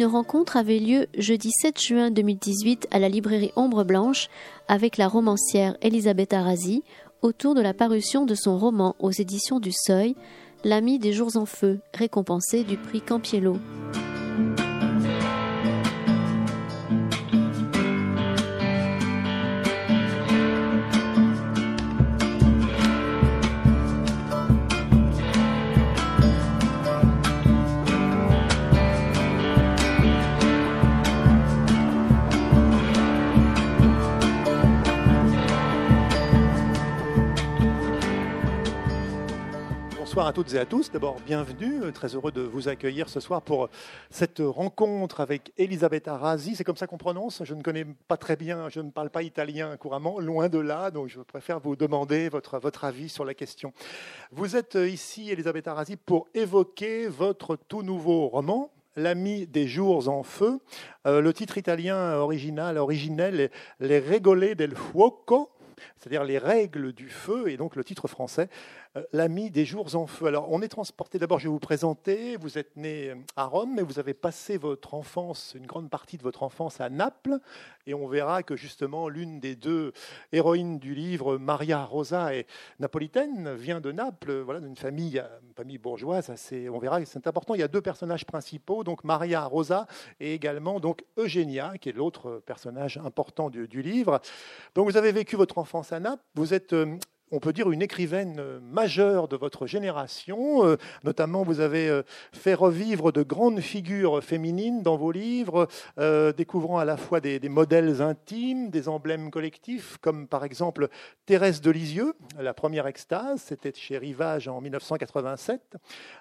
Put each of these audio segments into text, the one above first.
Une rencontre avait lieu jeudi 7 juin 2018 à la librairie Ombre Blanche avec la romancière Elisabeth Arasi autour de la parution de son roman aux éditions du Seuil, L'ami des jours en feu, récompensé du prix Campiello. À toutes et à tous. D'abord, bienvenue. Très heureux de vous accueillir ce soir pour cette rencontre avec Elisabeth Arasi. C'est comme ça qu'on prononce. Je ne connais pas très bien, je ne parle pas italien couramment, loin de là. Donc, je préfère vous demander votre, votre avis sur la question. Vous êtes ici, Elisabeth Arasi, pour évoquer votre tout nouveau roman, L'ami des jours en feu. Euh, le titre italien original, originel, est Les regole del fuoco c'est-à-dire les règles du feu, et donc le titre français, euh, L'ami des jours en feu. Alors on est transporté, d'abord je vais vous présenter, vous êtes né à Rome, mais vous avez passé votre enfance, une grande partie de votre enfance à Naples, et on verra que justement l'une des deux héroïnes du livre, Maria Rosa, est napolitaine, vient de Naples, voilà, d'une famille, famille bourgeoise, assez, on verra que c'est important. Il y a deux personnages principaux, donc Maria Rosa et également donc Eugenia, qui est l'autre personnage important du, du livre. Donc vous avez vécu votre enfance à Naples. Vous êtes euh, on peut dire, une écrivaine euh, majeure de votre génération. Euh, notamment, vous avez euh, fait revivre de grandes figures féminines dans vos livres, découvrant à la fois des, modèles intimes, des emblèmes collectifs, comme par exemple Thérèse de Lisieux, la première extase, c'était chez Rivage en 1987.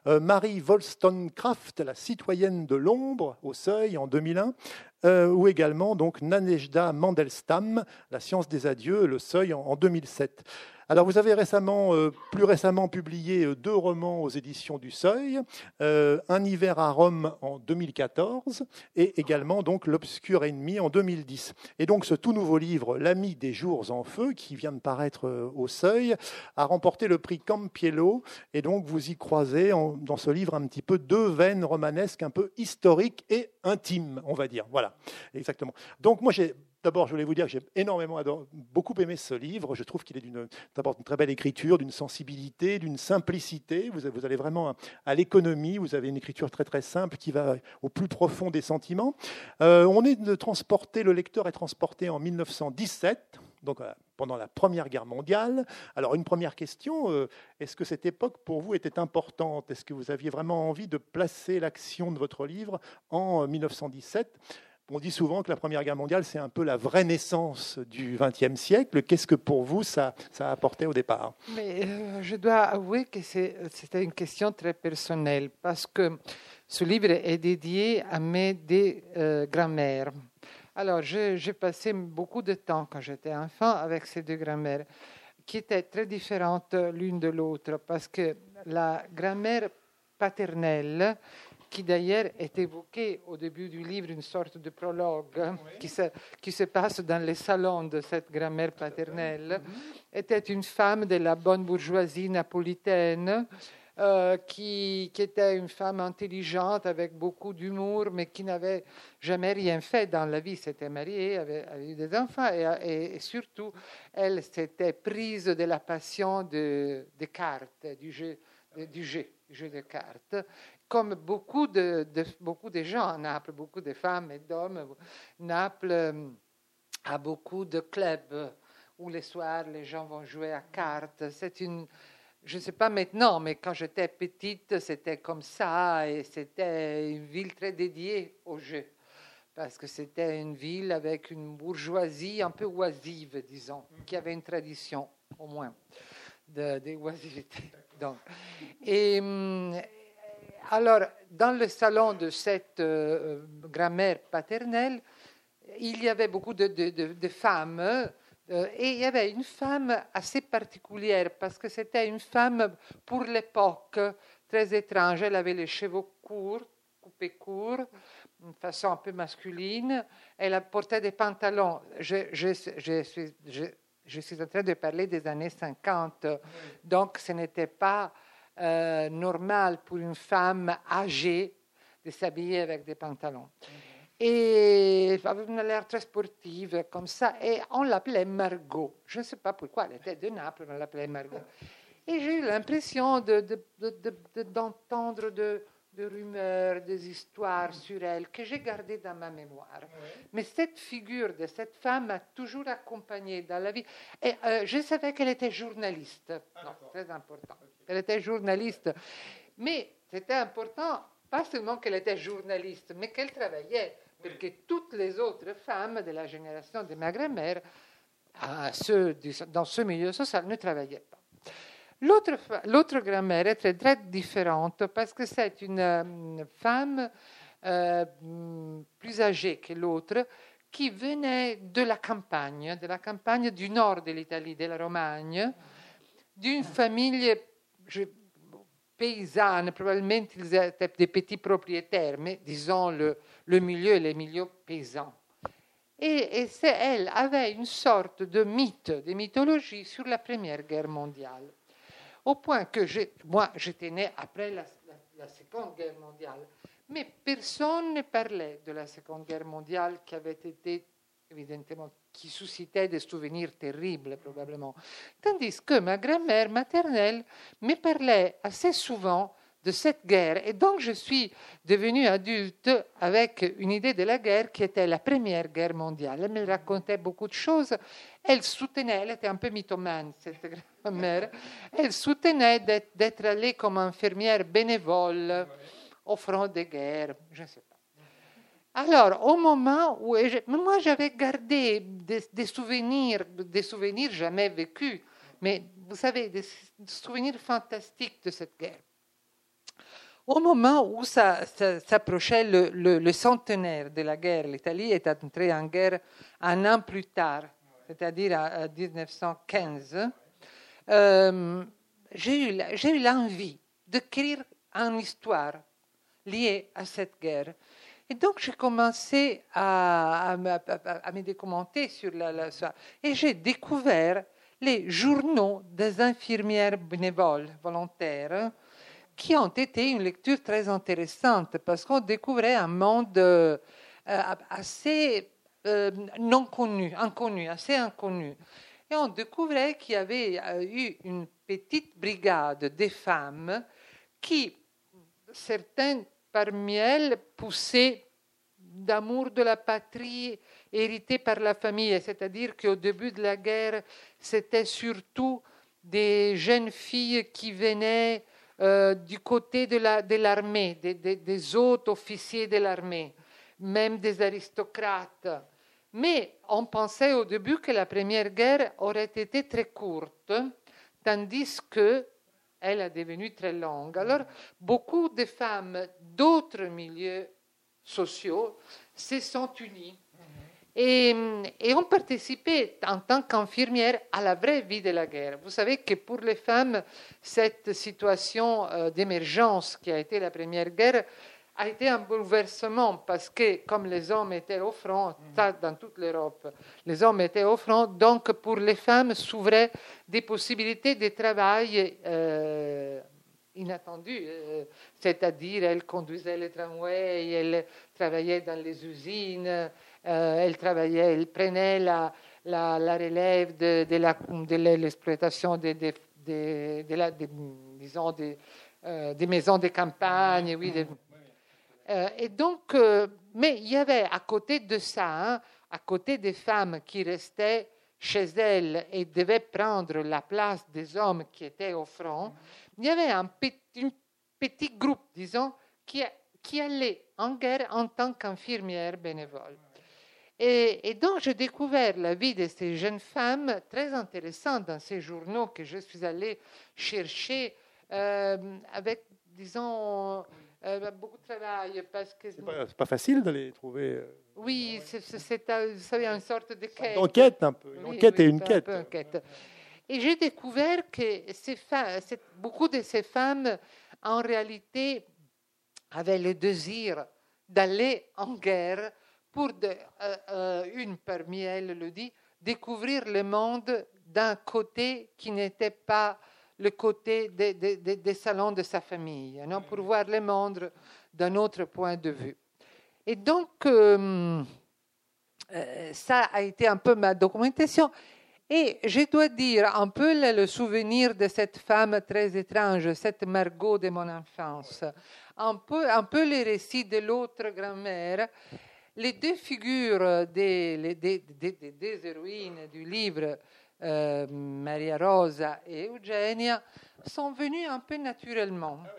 Marie Wollstonecraft, la citoyenne de l'ombre, au seuil en 2001. Ou également donc Nanejda Mandelstam, La science des adieux, le seuil en 2007. Alors, vous avez récemment, euh, plus récemment publié euh, deux romans aux éditions du Seuil, euh, Un hiver à Rome en 2014 et également donc L'obscur ennemi en 2010. Et donc, ce tout nouveau livre, L'ami des jours en feu, qui vient de paraître au Seuil, a remporté le prix Campiello. Et donc, vous y croisez dans ce livre un petit peu deux veines romanesques, un peu historiques et intimes, on va dire. Voilà, exactement. Donc, moi, D'abord, je voulais vous dire que j'ai énormément beaucoup aimé ce livre. Je trouve qu'il est d'une très belle écriture, d'une sensibilité, d'une simplicité. Vous, allez vraiment à, l'économie. Vous avez une écriture très très simple qui va au plus profond des sentiments. Euh, on est de transporter, le lecteur est transporté en 1917 donc pendant la Première Guerre mondiale. Alors une première question, euh, est-ce que cette époque pour vous était importante? Est-ce que vous aviez vraiment envie de placer l'action de votre livre en 1917 on dit souvent que la Première Guerre mondiale, c'est un peu la vraie naissance du XXe siècle. Qu'est-ce que pour vous, ça, ça a apporté au départ? Mais euh, je dois avouer que c'était une question très personnelle, parce que ce livre est dédié à mes deux euh, grand-mères. Alors, j'ai passé beaucoup de temps quand j'étais enfant avec ces deux grand-mères, qui étaient très différentes l'une de l'autre, parce que la grand-mère paternelle, qui d'ailleurs est évoqué au début du livre, une sorte de prologue qui, se, qui, se, passe dans les salons de cette grand-mère paternelle, mhm. était une femme de la bonne bourgeoisie napolitaine. Euh, qui, était une femme intelligente avec beaucoup d'humour, mais qui n'avait jamais rien fait dans la vie. S'était mariée, avait, eu des enfants et, surtout, elle s'était prise de la passion des de cartes, du jeu, jeu, du jeu de cartes comme beaucoup de, beaucoup de gens à Naples, beaucoup de femmes et d'hommes, Naples euh, a beaucoup de clubs où les soirs les gens vont jouer à cartes. C'est une, je ne sais pas maintenant, mais quand j'étais petite, c'était comme ça et c'était une ville très dédiée au jeu. Parce que c'était une ville avec une bourgeoisie un peu oisive, disons, qui avait une tradition, au moins, de, de et, hum, alors, dans le salon de cette euh, grand-mère paternelle, il y avait beaucoup de, femmes euh, et il y avait une femme assez particulière parce que c'était une femme pour l'époque très étrange. Elle avait les cheveux courts, coupés courts, d'une façon un peu masculine. Elle portait des pantalons. Je, suis en train de parler des années 50, donc ce n'était pas euh, normal pour une femme âgée de s'habiller avec des pantalons. Et elle avait l'air très sportive, comme ça, et on l'appelait Margot. Je ne sais pas pourquoi, elle était de Naples, on l'appelait Margot. Et j'ai eu l'impression d'entendre de, de, rumeurs, des histoires sur elle que j'ai gardées dans ma mémoire. Mais cette figure de cette femme m'a toujours accompagnée dans la vie. Et euh, je savais qu'elle était journaliste. Ah, très important. Elle était journaliste. Mais c'était important, pas seulement qu'elle était journaliste, mais qu'elle travaillait parce que toutes les autres femmes de la génération de ma grand-mère, dans ce milieu social, ne travaillaient pas. L'autre grand-mère était très différente parce que c'est une euh, femme euh, plus âgée que l'autre qui venait de la campagne, de la campagne du nord de l'Italie, de la Romagne, d'une famille paysanne, probablement ils étaient des petits propriétaires, mais disons le, le milieu les milieux paysans. Et, et elle avait une sorte de mythe, de mythologie sur la Première Guerre mondiale. Au point que moi, j'étais né après la, la, Seconde Guerre mondiale, mais personne ne parlait de la Seconde Guerre mondiale qui avait été évidemment, qui suscitait des souvenirs terribles probablement. Tandis que ma grand-mère maternelle me parlait assez souvent de cette guerre. Et donc je suis devenue adulte avec une idée de la guerre qui était la Première Guerre mondiale. Elle me racontait beaucoup de choses. Elle soutenait, elle était un peu mythomane, cette grand-mère, elle soutenait d'être allée comme infirmière bénévole au front des guerres. Je ne sais pas. Alors, au moment où moi j'avais gardé des, souvenirs, des souvenirs jamais vécus, mais vous savez, des souvenirs fantastiques de cette guerre. Au moment où ça, s'approchait le, centenaire de la guerre, l'Italie est entrée en guerre un an plus tard, c'est-à-dire en 1915, euh, j'ai eu l'envie d'écrire une histoire liée à cette guerre. Et donc, j'ai commencé à, me documenter sur la. Et j'ai découvert les journaux des infirmières bénévoles volontaires qui ont été une lecture très intéressante parce qu'on découvrait un monde euh, assez euh, non connu, inconnu, assez inconnu. Et on découvrait qu'il y avait euh, eu une petite brigade de femmes qui, certaines parmi elles, poussaient d'amour de la patrie hérité par la famille, c'est-à-dire qu'au début de la guerre, c'était surtout des jeunes filles qui venaient euh, du côté de l'armée, la, de des, des autres officiers de l'armée, même des aristocrates. Mais on pensait au début que la première guerre aurait été très courte, tandis que elle a devenu très longue. Alors, beaucoup de femmes d'autres milieux sociaux se sont unies et, ont participé en tant qu'infirmières à la vraie vie de la guerre. Vous savez que pour les femmes, cette situation euh, d'émergence qui a été la première guerre a été un bouleversement parce que comme les hommes étaient au front, ça dans toute l'Europe, les hommes étaient au front, donc pour les femmes s'ouvraient des possibilités de travail euh, inattendues. Euh, c'est-à-dire, elles conduisaient les tramways, elles travaillaient dans les usines, euh, elle travaillait, elle prenait la, la, la relève de, de, la, de l'exploitation des, des, maisons de campagne. Oui, euh, et donc, mais il y avait à côté de ça, hein, à côté des femmes qui restaient chez elles et devaient prendre la place des hommes qui étaient au front, il y avait un petit, groupe, disons, qui, qui allait en guerre en tant qu'infirmière bénévole. Et, donc, j'ai découvert la vie de ces jeunes femmes très intéressante dans ces journaux que je suis allée chercher euh, avec, disons, euh, beaucoup de travail. Parce que c'est pas, pas, facile de les trouver. Euh, oui, c'est, une sorte de quête. Une enquête un peu, une enquête et une quête. Et j'ai découvert que ces femmes, beaucoup de ces femmes, en réalité, avaient le désir d'aller en guerre pour de, euh, une parmi elles le dit, découvrir le monde d'un côté qui n'était pas le côté des, salons de sa famille, non, pour voir le monde d'un autre point de vue. Et donc, euh, euh, ça a été un peu ma documentation. Et je dois dire un peu le, souvenir de cette femme très étrange, cette Margot de mon enfance, un peu, un peu les récits de l'autre grand-mère, les deux figures des, des, des, héroïnes du livre, euh, Maria Rosa et Eugenia, sont venues un peu naturellement. Ah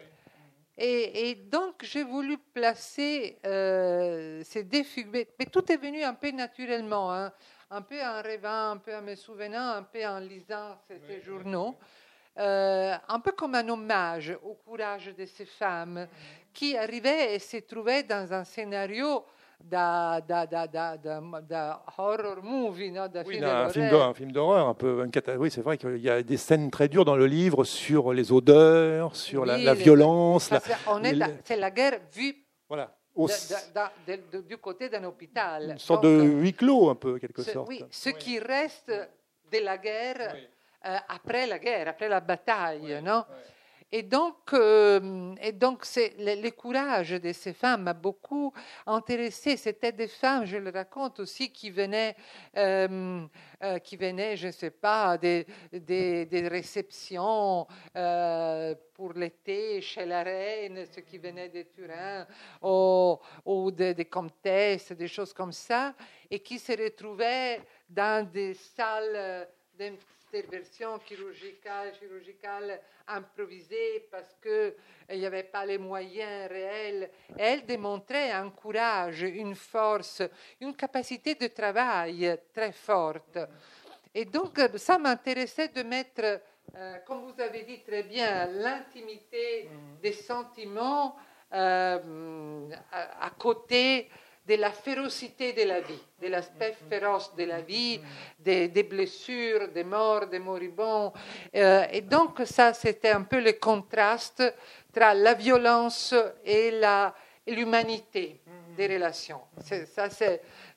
et, donc, j'ai voulu placer euh, ces deux figures, mais tout est venu un peu naturellement, hein. un peu en rêvant, un peu en me souvenant, un peu en lisant ces, journaux. Euh, un peu comme un hommage au courage de ces femmes qui arrivaient et se trouvaient dans un scénario da, da, da, da, horror movie, no? oui, film un, film un d'horreur, un peu. Une oui, c'est vrai qu'il y a des scènes très dures dans le livre sur les odeurs, sur la, la, violence. C'est la guerre vue. Voilà. du côté d'un hôpital. Une sorte de huis clos, un peu, quelque sorte. Oui, ce qui reste de la guerre euh, après la guerre, après la bataille, non? Et donc, euh, et donc c'est, le, courage de ces femmes m'a beaucoup intéressé. C'était des femmes, je le raconte aussi, qui venaient, euh, euh, qui venaient je ne sais pas, des, des, réceptions pour l'été chez la reine, ceux qui venaient de Turin, ou, des, des comtesses, des choses comme ça, et qui se retrouvaient dans des salles d'intervention chirurgicale, chirurgicale improvisée parce qu'il n'y avait pas les moyens réels. Elle démontrait un courage, une force, une capacité de travail très forte. Et donc, ça m'intéressait de mettre, euh, comme vous avez dit très bien, l'intimité des sentiments euh, à, côté de la férocité de la vie, de l'aspect féroce de la vie, des, blessures, des morts, des moribonds. Euh, et donc ça, c'était un peu le contraste entre la violence et l'humanité des relations. Ça,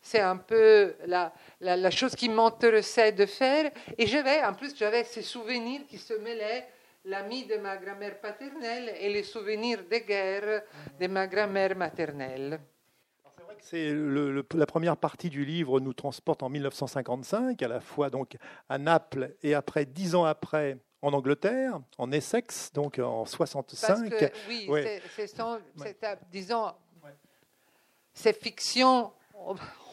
c'est un peu la, la, chose qui m'intéressait de faire. Et j'avais, en plus, j'avais ces souvenirs qui se mêlaient l'ami de ma grand-mère paternelle et les souvenirs de guerre de ma grand-mère maternelle. C'est la première partie du livre nous transporte en 1955, à la fois donc à Naples et après dix ans après en Angleterre, en Essex, donc en 65. Parce que, oui, c'est, disons, c'est fiction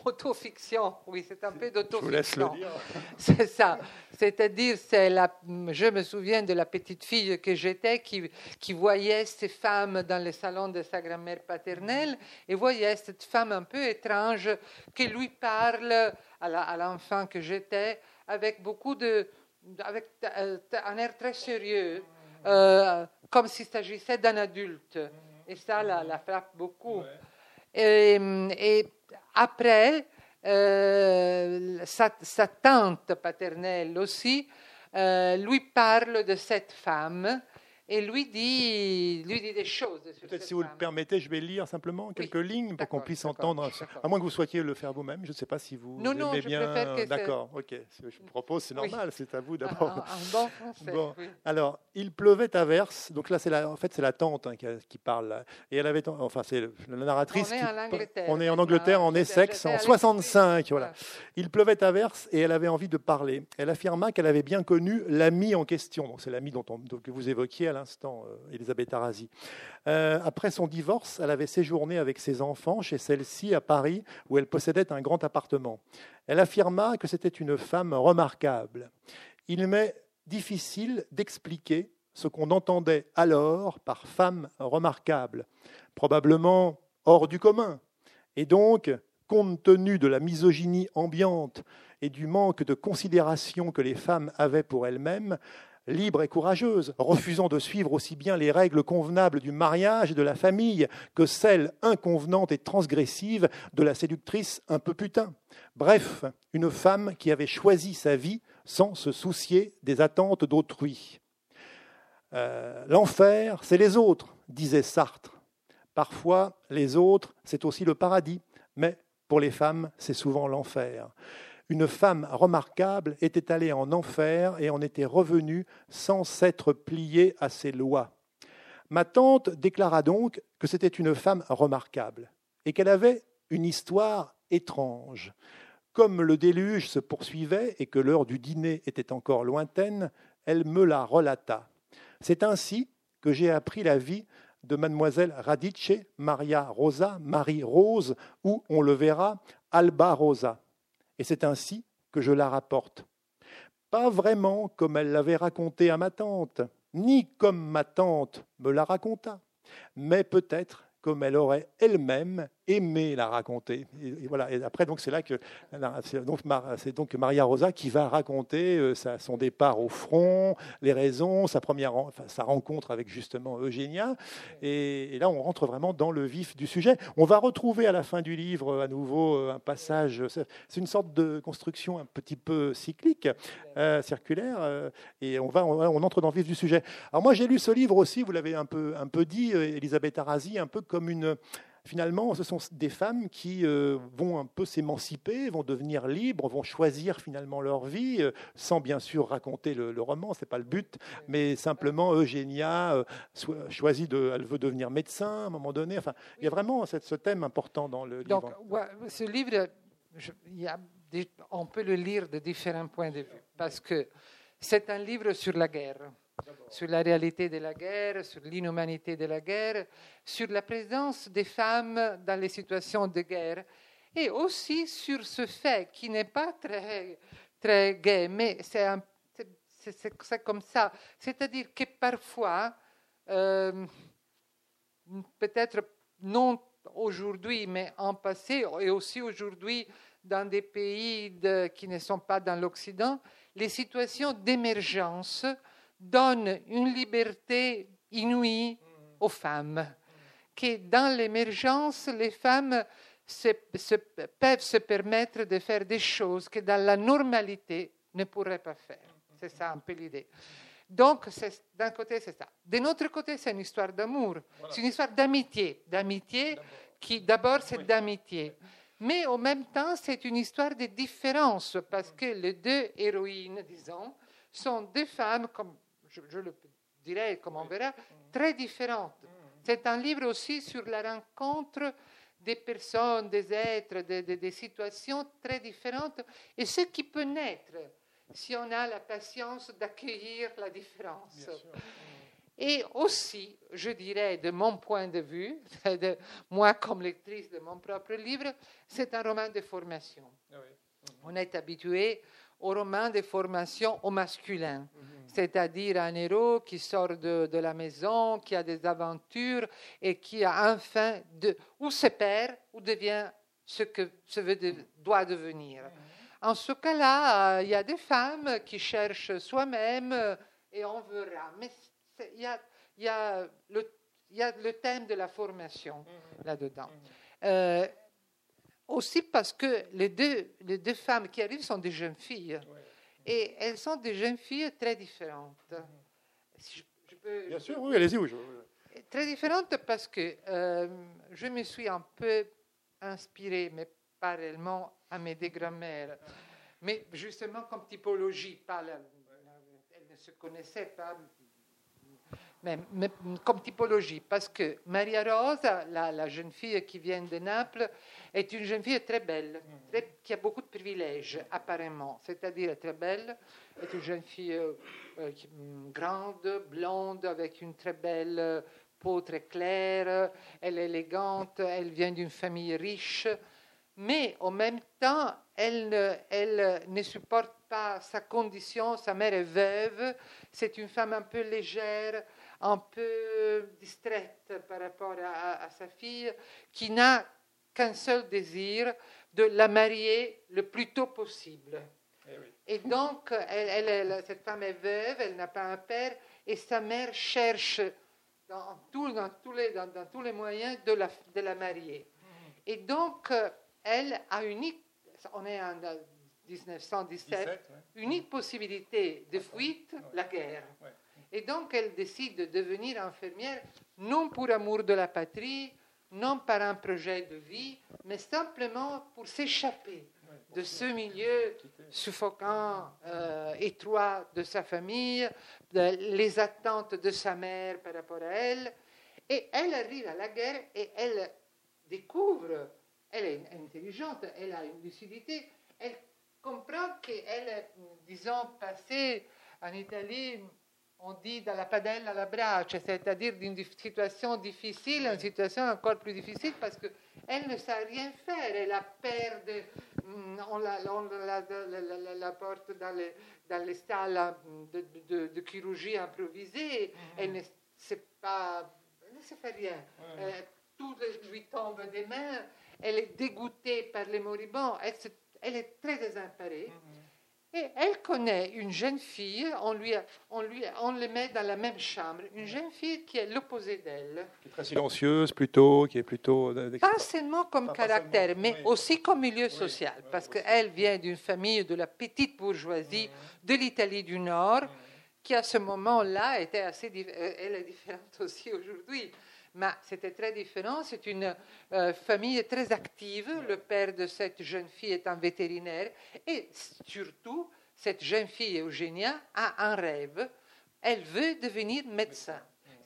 autofiction, oui, c'est un peu d'autofiction. C'est ça. C'est-à-dire, c'est la, je me souviens de la petite fille que j'étais qui, qui voyait ces femmes dans le salon de sa grand-mère paternelle et voyait cette femme un peu étrange qui lui parle à l'enfant que j'étais avec beaucoup de, avec euh, un air très sérieux, euh, comme s'il s'agissait d'un adulte. Et ça la, la frappe beaucoup. Et, et après, euh, sa, tante paternelle aussi euh, lui parle de cette femme et lui dit, lui dit des choses. Peut-être si vous le permettez, je vais lire simplement quelques lignes pour qu'on puisse entendre, à moins que vous souhaitiez le faire vous-même. Je ne sais pas si vous non, non, aimez je bien. Que D'accord, ok. Je vous propose, c'est normal, c'est à vous d'abord. Un, bon français. Bon. Alors, il pleuvait à verse. Donc là, c'est la, en fait, c'est la tante hein, qui, parle. Et elle avait, enfin, c'est la narratrice. On est, en Angleterre, on est en Angleterre, en Essex, en 65. Voilà. Il pleuvait à verse et elle avait envie de parler. Elle affirma qu'elle avait bien connu l'ami en question. Donc c'est l'ami dont, on, que vous évoquiez à l'instant. Euh, Elisabeth Arasi. Euh, après son divorce, elle avait séjourné avec ses enfants chez celle-ci à Paris, où elle possédait un grand appartement. Elle affirma que c'était une femme remarquable. Il m'est difficile d'expliquer ce qu'on entendait alors par femme remarquable, probablement hors du commun. Et donc, compte tenu de la misogynie ambiante et du manque de considération que les femmes avaient pour elles-mêmes, libre et courageuse, refusant de suivre aussi bien les règles convenables du mariage et de la famille que celles inconvenantes et transgressives de la séductrice un peu putain. Bref, une femme qui avait choisi sa vie sans se soucier des attentes d'autrui. Euh, l'enfer, c'est les autres, disait Sartre. Parfois, les autres, c'est aussi le paradis, mais pour les femmes, c'est souvent l'enfer. Une femme remarquable était allée en enfer et en était revenue sans s'être pliée à ses lois. Ma tante déclara donc que c'était une femme remarquable et qu'elle avait une histoire étrange. Comme le déluge se poursuivait et que l'heure du dîner était encore lointaine, elle me la relata. C'est ainsi que j'ai appris la vie de mademoiselle Radice Maria Rosa, Marie Rose, ou, on le verra, Alba Rosa. Et c'est ainsi que je la rapporte. Pas vraiment comme elle l'avait raconté à ma tante, ni comme ma tante me la raconta, mais peut-être comme elle aurait elle-même aimé la raconter. Et, voilà. Et après, donc c'est là que c'est donc, Maria Rosa qui va raconter euh, son départ au front, les raisons, sa première, sa rencontre avec justement Eugénia. Et, là, on rentre vraiment dans le vif du sujet. On va retrouver à la fin du livre à nouveau euh, un passage. C'est une sorte de construction un petit peu cyclique, euh, circulaire, et on va, on, entre dans le vif du sujet. Alors moi, j'ai lu ce livre aussi. Vous l'avez un peu, un peu dit, Elisabeth Arasi, un peu comme une finalement, ce sont des femmes qui euh, vont un peu s'émanciper, vont devenir libres, vont choisir finalement leur vie, euh, sans bien sûr raconter le, roman, c'est pas le but, mais simplement Eugénia euh, choisit de, elle veut devenir médecin à un moment donné. Enfin, il y a vraiment ce thème important dans le Donc, livre. ce livre, on peut le lire de différents points de vue, parce que c'est un livre sur la guerre sur la réalité de la guerre, sur l'inhumanité de la guerre, sur la présence des femmes dans les situations de guerre, et aussi sur ce fait qui n'est pas très, très gai, mais c'est, c'est, comme ça. C'est-à-dire que parfois, euh, peut-être non aujourd'hui, mais en passé, et aussi aujourd'hui dans des pays qui ne sont pas dans l'Occident, les situations d'émergence donne une liberté inouïe aux femmes, que dans l'émergence, les femmes peuvent se permettre de faire des choses que dans la normalité ne pourraient pas faire. C'est ça un peu l'idée. Donc, d'un côté, c'est ça. D'un autre côté, c'est une histoire d'amour. C'est une histoire d'amitié. D'amitié qui, d'abord, c'est d'amitié. Mais en même temps, c'est une histoire de différence parce que les deux héroïnes, disons, sont deux femmes, comme je, le dirais, comme on verra, très différentes. C'est un livre aussi sur la rencontre des personnes, des êtres, des, situations très différentes. Et ce qui peut naître si on a la patience d'accueillir la différence. Et aussi, je dirais, de mon point de vue, de moi comme lectrice de mon propre livre, c'est un roman de formation. Ah on est habitué au roman de formation au masculin. Mhm c'est-à-dire un héros qui sort de, la maison, qui a des aventures et qui a enfin de, ou se perd ou devient ce que ce veut doit devenir. En ce cas-là, euh, il y a des femmes qui cherchent soi-même euh, et on verra. Mais il y a, y, a le, y a le thème de la formation là-dedans. Euh, aussi parce que les deux, les deux femmes qui arrivent sont des jeunes filles. Et elles sont des jeunes filles très différentes. Bien sûr, oui, allez-y. Oui, Très différentes parce que euh, je me suis un peu inspirée, mais pas réellement, à mes deux grands-mères. Mais justement comme typologie, pas elles ne se connaissaient pas mais, comme typologie, parce que Maria Rosa, la, jeune fille qui vient de Naples, est une jeune fille très belle, qui a beaucoup de privilèges, apparemment. C'est-à-dire très belle, est une jeune fille euh, euh, mm, grande, blonde, avec une très belle peau très claire, elle est élégante, elle vient d'une famille riche, mais en même temps, elle ne, elle ne supporte pas sa condition, sa mère est veuve, c'est une femme un peu légère, un peu distraite par rapport à, sa fille, qui n'a qu'un seul désir, de la marier le plus tôt possible. Eh et donc, elle, cette femme est veuve, elle n'a pas un père, et sa mère cherche dans, dans, tous, les, dans, tous les moyens de la, de la marier. Et donc, elle a unique, on est en 1917, unique possibilité de fuite, la guerre. Et donc, elle décide de devenir infirmière, non pour amour de la patrie, non par un projet de vie, mais simplement pour s'échapper de ce milieu suffocant, euh, étroit de sa famille, les attentes de sa mère par rapport à elle. Et elle arrive à la guerre et elle découvre, elle est intelligente, elle a une lucidité, elle comprend qu'elle, disons, passée en Italie, on dit dans la padella alla brace, c'est-à-dire d'une situation difficile, une situation encore plus difficile parce qu'elle ne sait rien faire. Elle a peur de. Mm, on la, la, porte dans les, dans les salles de, chirurgie improvisée. Mhm. Elle ne sait pas. Elle ne sait faire rien. Euh, tout lui tombe des mains. Elle est dégoûtée par les moribonds. Elle, est très désemparée. Mhm. Et elle connaît une jeune fille, on, lui, on, lui, on le met dans la même chambre, une jeune fille qui est l'opposé d'elle. Qui est très silencieuse plutôt, qui est plutôt... Pas seulement comme caractère, mais aussi comme milieu social, parce qu'elle vient d'une famille de la petite bourgeoisie mmh. de l'Italie du Nord, mmh. qui à ce moment-là était assez... Euh, elle est différente aussi aujourd'hui mais c'était très différent. C'est une euh, famille très active. Le père de cette jeune fille est un vétérinaire. Et surtout, cette jeune fille, Eugénia, a un rêve. Elle veut devenir médecin.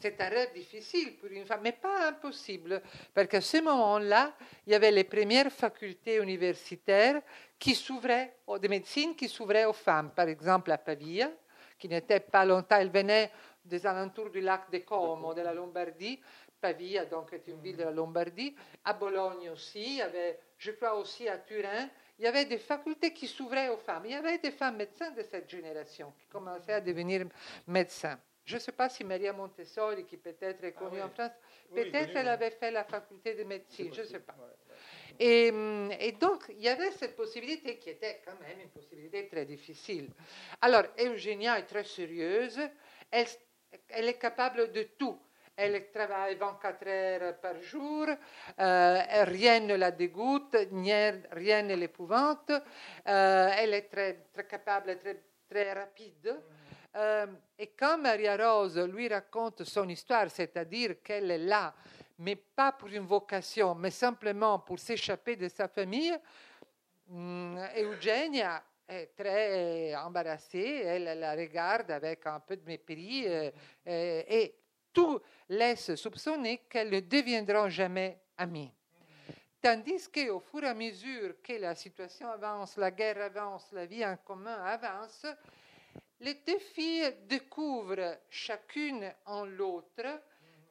C'est un rêve difficile pour une femme, mais pas impossible, parce qu'à ce moment-là, il y avait les premières facultés universitaires qui s'ouvraient, de médecine qui s'ouvraient aux femmes. Par exemple, à Pavia, qui n'était pas longtemps, elle venait des alentours du lac de Como, de la Lombardie, Pavia, donc est une ville de la Lombardie, à Bologne aussi, il y avait, je crois aussi à Turin, il y avait des facultés qui s'ouvraient aux femmes. Il y avait des femmes médecins de cette génération qui commençaient à devenir médecins. Je ne sais pas si Maria Montessori, qui peut-être est connue ah en France, peut-être elle avait fait la faculté de médecine, je ne sais pas. Et, et, donc, il y avait cette possibilité qui était quand même une possibilité très difficile. Alors, Eugénia est très sérieuse, elle, elle est capable de tout. Elle travaille 24 heures par jour, euh, rien ne la dégoûte, rien ne l'épouvante. Euh, elle est très, capable, très, très rapide. Euh, et quand Maria Rose lui raconte son histoire, c'est-à-dire qu'elle est là, mais pas pour une vocation, mais simplement pour s'échapper de sa famille, hum, Eugenia est très embarrassée, elle la regarde avec un peu de mépris et tout laisse soupçonner qu'elles ne deviendront jamais amies. Tandis qu'au fur et à mesure que la situation avance, la guerre avance, la vie en commun avance, les deux filles découvrent chacune en l'autre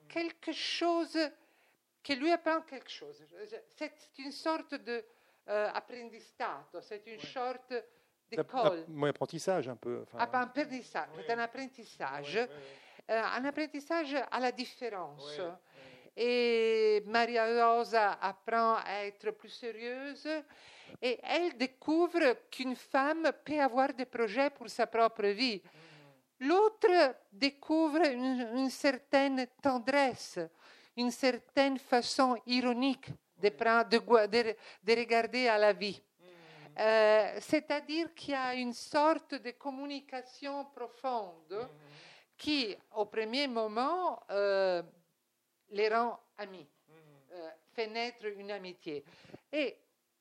quelque chose qui lui apprend quelque chose. C'est une sorte de euh, c'est une sorte d'école. Un apprentissage un peu. Enfin... Apprentissage, c'est un apprentissage. Un apprentissage à la différence. Et Maria Rosa apprend à être plus sérieuse et elle découvre qu'une femme peut avoir des projets pour sa propre vie. Mm. L'autre découvre une, certaine tendresse, une certaine façon ironique de, de, de regarder à la vie. Mm. Euh, c'est-à-dire qu'il y a une sorte de communication profonde. Qui, au premier moment, euh, les rend amis, mhm. euh, fait naître une amitié. Et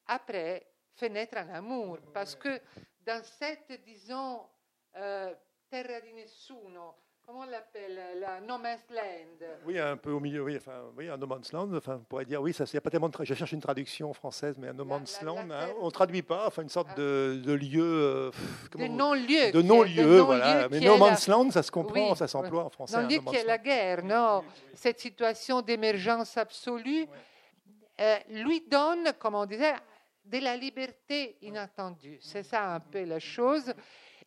après, fait naître un amour, parce que dans cette, disons, euh, terra di nessuno, comment on l'appelle, la no man's land? Oui, un peu au milieu, oui, enfin, oui un no man's land, enfin, on pourrait dire, oui, ça, a pas tellement de, je cherche une traduction française, mais un no man's land, hein, on ne traduit pas, enfin, une sorte ah. de, de, lieu... Euh, de non-lieu. De non-lieu, voilà. Mais no man's land, ça se comprend, ça s'emploie en français. Non-lieu qui est la guerre, non Cette situation d'émergence absolue euh, lui donne, comme on disait, de la liberté inattendue. C'est ça un peu la chose.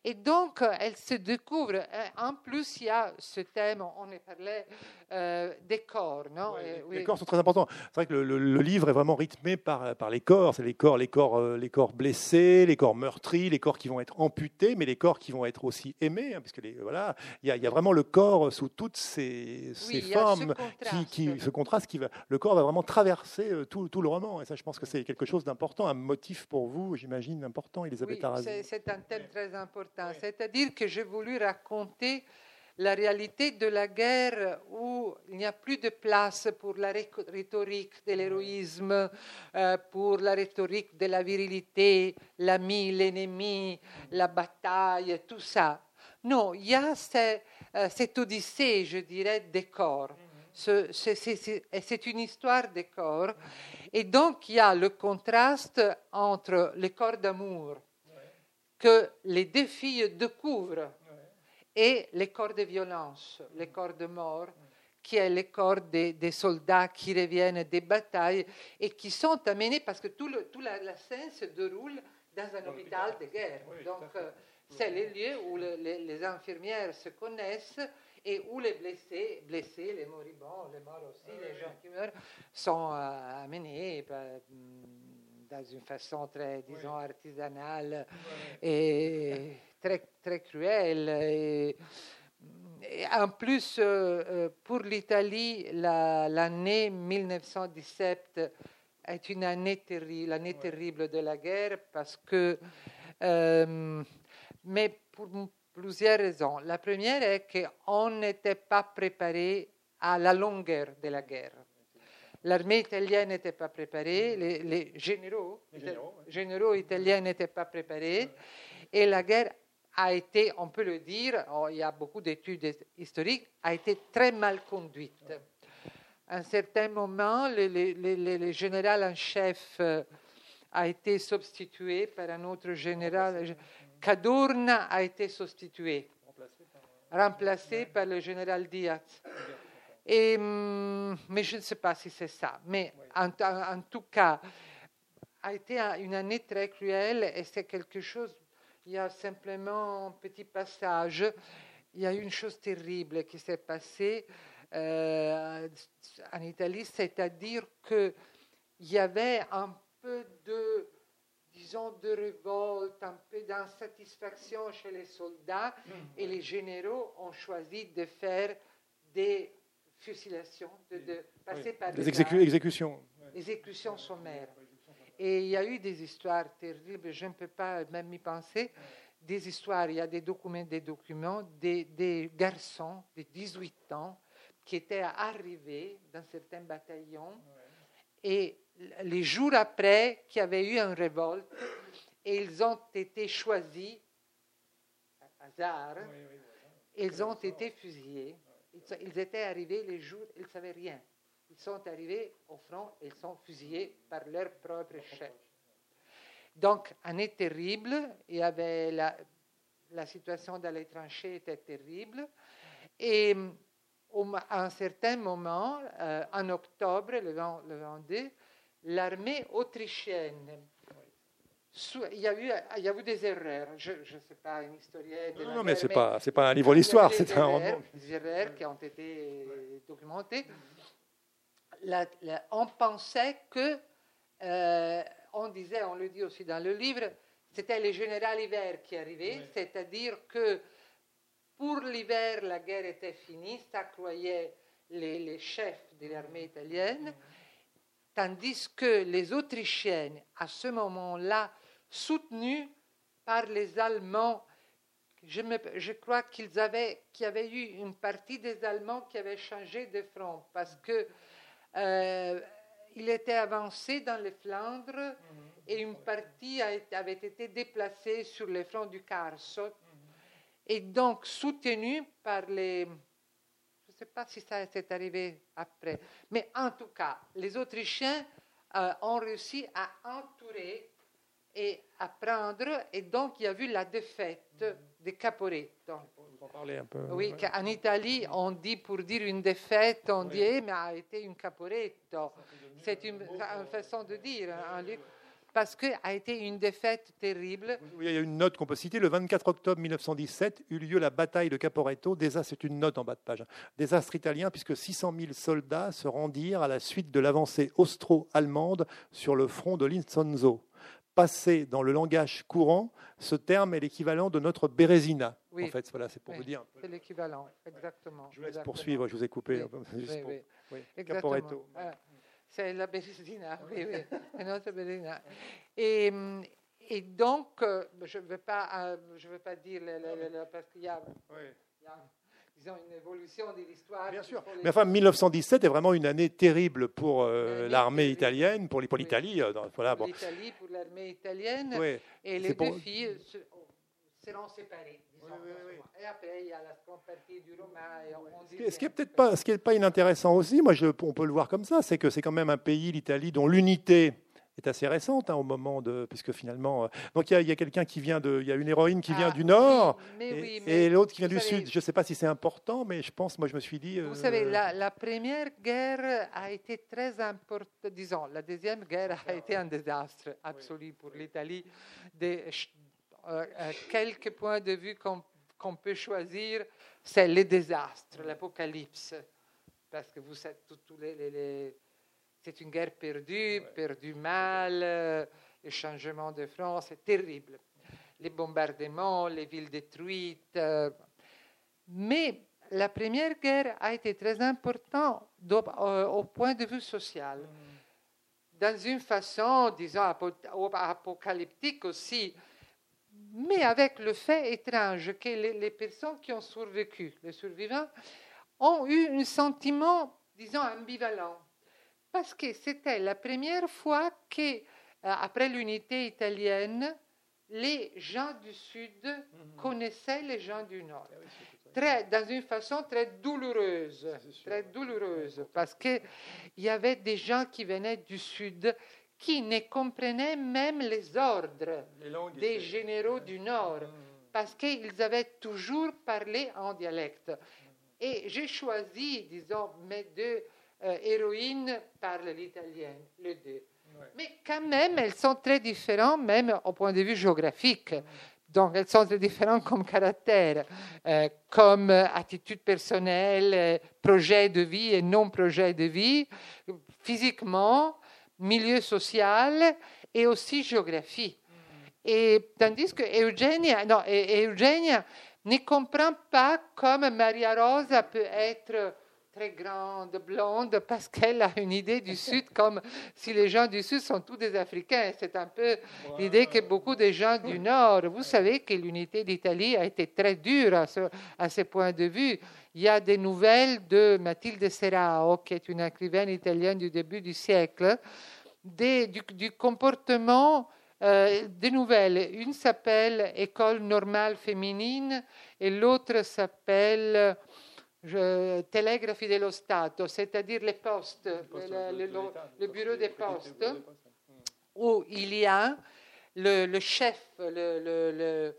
Et donc, elle se découvre. Euh, en plus, il y a ce thème, on en parlait, euh, des corps. Non? Les corps sont très importants. C'est vrai que le, livre est vraiment rythmé par, par les corps. C'est les corps, les, corps, euh, les corps blessés, les corps meurtris, les corps qui vont être amputés, mais les corps qui vont être aussi aimés. Hein, les, voilà, il y, a, vraiment le corps sous toutes ces, formes. Ce qui, ce contraste qui va, le corps va vraiment traverser tout, tout le roman. Et ça, je pense que c'est quelque chose d'important, un motif pour vous, j'imagine, important, Elisabeth oui, C'est un thème très important. C'est-à-dire que j'ai voulu raconter la réalité de la guerre où il n'y a plus de place pour la rhétorique de l'héroïsme, euh, pour la rhétorique de la virilité, l'ami, l'ennemi, la bataille, tout ça. Non, il y a euh, cette odyssée, je dirais, des corps. C'est une histoire des corps. Et donc, il y a le contraste entre les corps d'amour que les deux filles découvrent et les corps de violence, les corps de mort, qui est le corps des, soldats qui reviennent des batailles et qui sont amenés, parce que toute la, scène se déroule dans un hôpital de guerre. Donc, euh, c'est le lieu où les, infirmières se connaissent et où les blessés, blessés les moribonds, les morts aussi, les gens qui meurent, sont euh, amenés dans une façon très, disons, artisanale et très, très cruelle. Et, en plus, euh, euh, pour l'Italie, l'année 1917 est une année terrible, l'année terrible de la guerre parce que, euh, mais pour plusieurs raisons. La première est qu'on n'était pas préparé à la longueur de la guerre. L'armée italienne n'était pas préparée, les, généraux, généraux, italiens n'étaient pas préparés, et la guerre a été, on peut le dire, oh, il y a beaucoup d'études historiques, a été très mal conduite. À un certain moment, le, général en chef euh, a été substitué par un autre général. Cadorna a été substitué, remplacé par le général Diaz. Et, hum, mais je ne sais pas si c'est ça. Mais en, tout cas, a été une année très cruelle et c'est quelque chose. Il y a simplement un petit passage. Il y a une chose terrible qui s'est passée euh, en Italie, c'est-à-dire qu'il y avait un peu de, disons, de révolte, un peu d'insatisfaction chez les soldats, et les généraux ont choisi de faire des fusilation, de, passer par des exécutions. Exécutions sommaires. Et il y a eu des histoires terribles, je ne peux pas même y penser. Des histoires, il y a des documents, des documents, des, des garçons de 18 ans qui étaient arrivés dans certains bataillons et les jours après, qui avaient eu une révolte, et ils ont été choisis, hasard, ils ont été fusillés. Ils étaient arrivés les jours, ils ne savaient rien. Ils sont arrivés au front et ils sont fusillés par leur propre chef. Donc, année terrible, il y avait la, situation dans les tranchées était terrible. Et à un certain moment, euh, en octobre, le, 22, l'armée autrichienne il y, a eu, il y a eu des erreurs. Je ne sais pas, une historienne. Non, mais ce n'est pas, pas un livre d'histoire, c'est un roman. Des erreurs qui ont été documentées. on pensait que, euh, on disait, on le dit aussi dans le livre, c'était le général hiver qui arrivait, c'est-à-dire que pour l'hiver, la guerre était finie, ça croyaient les, les chefs de l'armée italienne, tandis que les Autrichiennes, à ce moment-là, soutenu par les Allemands. Je, je crois qu'ils avaient, qu'il y avait eu une partie des Allemands qui avaient changé de front parce que euh, il était avancé dans les Flandres mhm. et une partie avait été déplacée sur le front du Carso mhm. et donc soutenu par les. Je ne sais pas si ça s'est arrivé après, mais en tout cas, les Autrichiens euh, ont réussi à entourer et à prendre. Et donc, il y a eu la défaite de Caporetto. En parler un peu. Oui, en Italie, on dit pour dire une défaite, on dit, eh, mais a été une Caporetto. C'est une, façon de dire. Hein, parce que a été une défaite terrible. Oui, il y a une note qu'on peut citer. Le 24 octobre 1917 eut lieu la bataille de Caporetto. Désastre, c'est une note en bas de page. Désastre italien puisque 600 000 soldats se rendirent à la suite de l'avancée austro-allemande sur le front de l'Inzonzo passé dans le langage courant, ce terme est l'équivalent de notre Bérésina. En fait, voilà, c'est pour vous dire. C'est l'équivalent, exactement. Je vous laisse poursuivre, je vous ai coupé. Oui, Caporetto. c'est la Bérésina, oui, oui, notre Bérésina. Et, et donc, euh, je ne veux, pas, euh, je veux pas dire, parce qu'il y a, disons, une évolution de l'histoire. Bien sûr. faut Mais enfin, les- 1917 est vraiment une année terrible pour euh, l'armée italienne, pour, les- pour Oui. l'Italie. euh, voilà, pour bon. l'Italie, pour l'armée italienne. Ouais. Et les pour- deux filles se- seront séparées. disons, Oui, oui, oui. Et après, il y a la seconde partie du roman. Et on, on Ce qui est- ce qui est devient- peut-être pas, ce qui est pas inintéressant aussi, moi, je, on peut le voir comme ça, c'est que c'est quand même un pays, l'Italie, dont l'unité est assez récente hein, au moment de, puisque finalement, euh, donc il y a, y a quelqu'un qui vient de, il y a une héroïne qui vient Ah, du nord. mais Et, oui, et mais l'autre qui vient du savez- sud. Je ne sais pas si c'est important, mais je pense, moi, je me suis dit. Vous euh, savez, la, la première guerre a été très importante. Disons, la deuxième guerre a été un désastre absolu pour l'Italie. Des euh, quelques points de vue qu'on qu'on peut choisir, c'est le désastre, l'apocalypse. Parce que vous savez, tout- tous les- les- les- c'est une guerre perdue, perdue mal, euh, le changement de front, c'est terrible. Les bombardements, les villes détruites. euh, mais la première guerre a été très importante euh, au point de vue social. Dans une façon, disons, apo- apocalyptique aussi, mais avec le fait étrange que les, les personnes qui ont survécu, les survivants, ont eu un sentiment, disons, ambivalent. Parce que c'était la première fois que, euh, après l'unité italienne, les gens du Sud connaissaient les gens du Nord. Très, dans une façon très douloureuse, très douloureuse, parce qu'il y avait des gens qui venaient du Sud qui ne comprenaient même les ordres des généraux du Nord, parce qu'ils avaient toujours parlé en dialecte. Et j'ai choisi, disons, mes deux euh, héroïnes parlent l'italien, les deux. Mais quand même, elles sont très différentes, même au point de vue géographique. Donc, elles sont très différentes comme caractère, euh, comme attitude personnelle, euh, projet de vie et non projet de vie, physiquement, milieu social et aussi géographie. Et tandis que Eugenia, non, et Eugenia ne comprend pas comme Maria Rosa peut être très grande, blonde, parce qu'elle a une idée du Sud comme si les gens du Sud sont tous des Africains. C'est un peu l'idée que beaucoup de gens du Nord, vous savez que l'unité d'Italie a été très dure à ce, à ce point de vue. Il y a des nouvelles de Mathilde Serrao, qui est une écrivaine italienne du début du siècle, des- du, du comportement euh, des nouvelles. Une s'appelle École normale féminine et l'autre s'appelle je, Telegrafi dello Stato, c'est-à-dire les postes, le, le- le- le bureau des postes, où il y a le, le chef, le,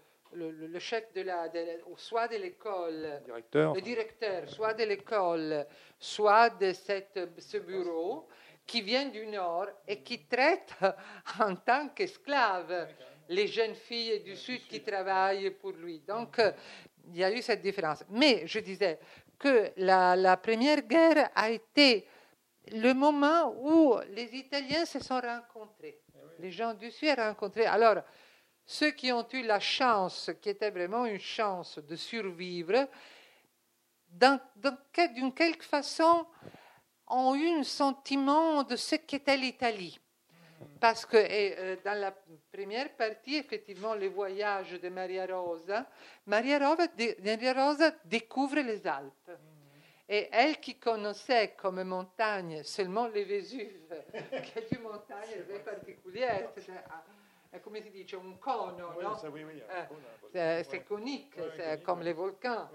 chef de la, de la- soit de l'école, Directeur. le directeur, soit de l'école, soit de cette, ce bureau, qui vient du Nord et qui traite en tant qu'esclave les jeunes filles du Sud qui travaillent pour lui. Donc, euh, il y a eu cette différence. Mais je disais que la, Première Guerre a été le moment où les Italiens se sont rencontrés. Les gens du Sud se rencontrés. Alors, ceux qui ont eu la chance, qui était vraiment une chance de survivre, d'une quelque façon, ont eu un sentiment de ce qu'était l'Italie. Parce que et, euh, dans la première partie, effectivement, le voyage de Maria Rosa, Maria Rosa, dé- Maria Rosa découvre les Alpes. Et elle qui connaissait comme montagne seulement le Vésuve, qui est une montagne très particulière, come si dice, un cono, Oui, no? oui, c'est conique, comme les volcans.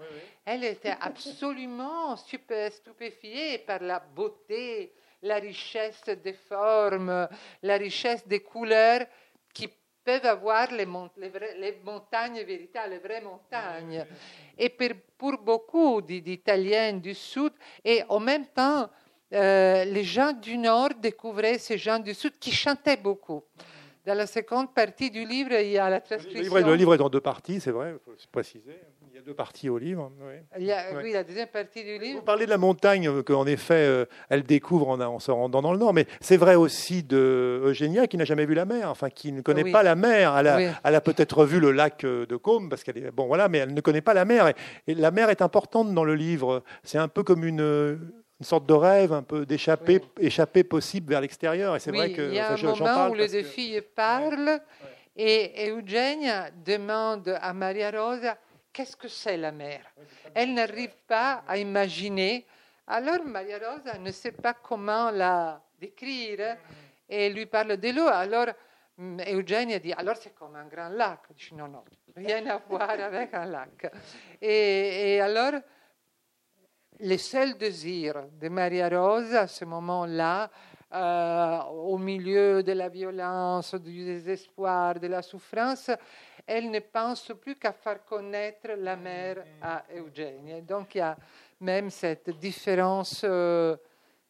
Elle était absolument stupéfiée par la beauté, la richesse des formes, la richesse des couleurs qui peuvent avoir les, mon- les vraies- les montagnes véritables, les vraies montagnes. Et pour, pour beaucoup d'Italiens du Sud, et en même temps, euh, les gens du Nord découvraient ces gens du Sud qui chantaient beaucoup. Dans la seconde partie du livre, il y a la Le transcription. livre, le livre est en deux parties, c'est vrai, il faut le préciser. Deux parties au livre. oui. A, Ouais. Oui, la deuxième partie du Vous livre. parlez de la montagne, euh, qu'en effet, euh, elle découvre en, en se rendant dans le Nord, mais c'est vrai aussi de Eugénia qui n'a jamais vu la mer, enfin qui ne connaît Oui. pas la mer. Elle a, Oui. elle a peut-être vu le lac euh, de Côme, parce qu'elle est bon, voilà, mais elle ne connaît pas la mer. Et, et la mer est importante dans le livre. C'est un peu comme une, une sorte de rêve, un peu d'échapper, échapper possible vers l'extérieur. Et c'est vrai que il y a un moment parle où les deux que- filles parlent et Eugenia demande à Maria Rosa qu'est-ce que c'est la mer Elle n'arrive pas à imaginer. Alors Maria Rosa ne sait pas comment la décrire et lui parle de l'eau. Alors mm, Eugenia dit alors c'est comme un grand lac. Je dis non, non, rien à voir avec un lac. Et, et alors, le seul désir de Maria Rosa à ce moment-là, euh, au milieu de la violence, du désespoir, de la souffrance, elle ne pense plus qu'à faire connaître la mère à Eugénie. Donc il y a même cette différence, euh,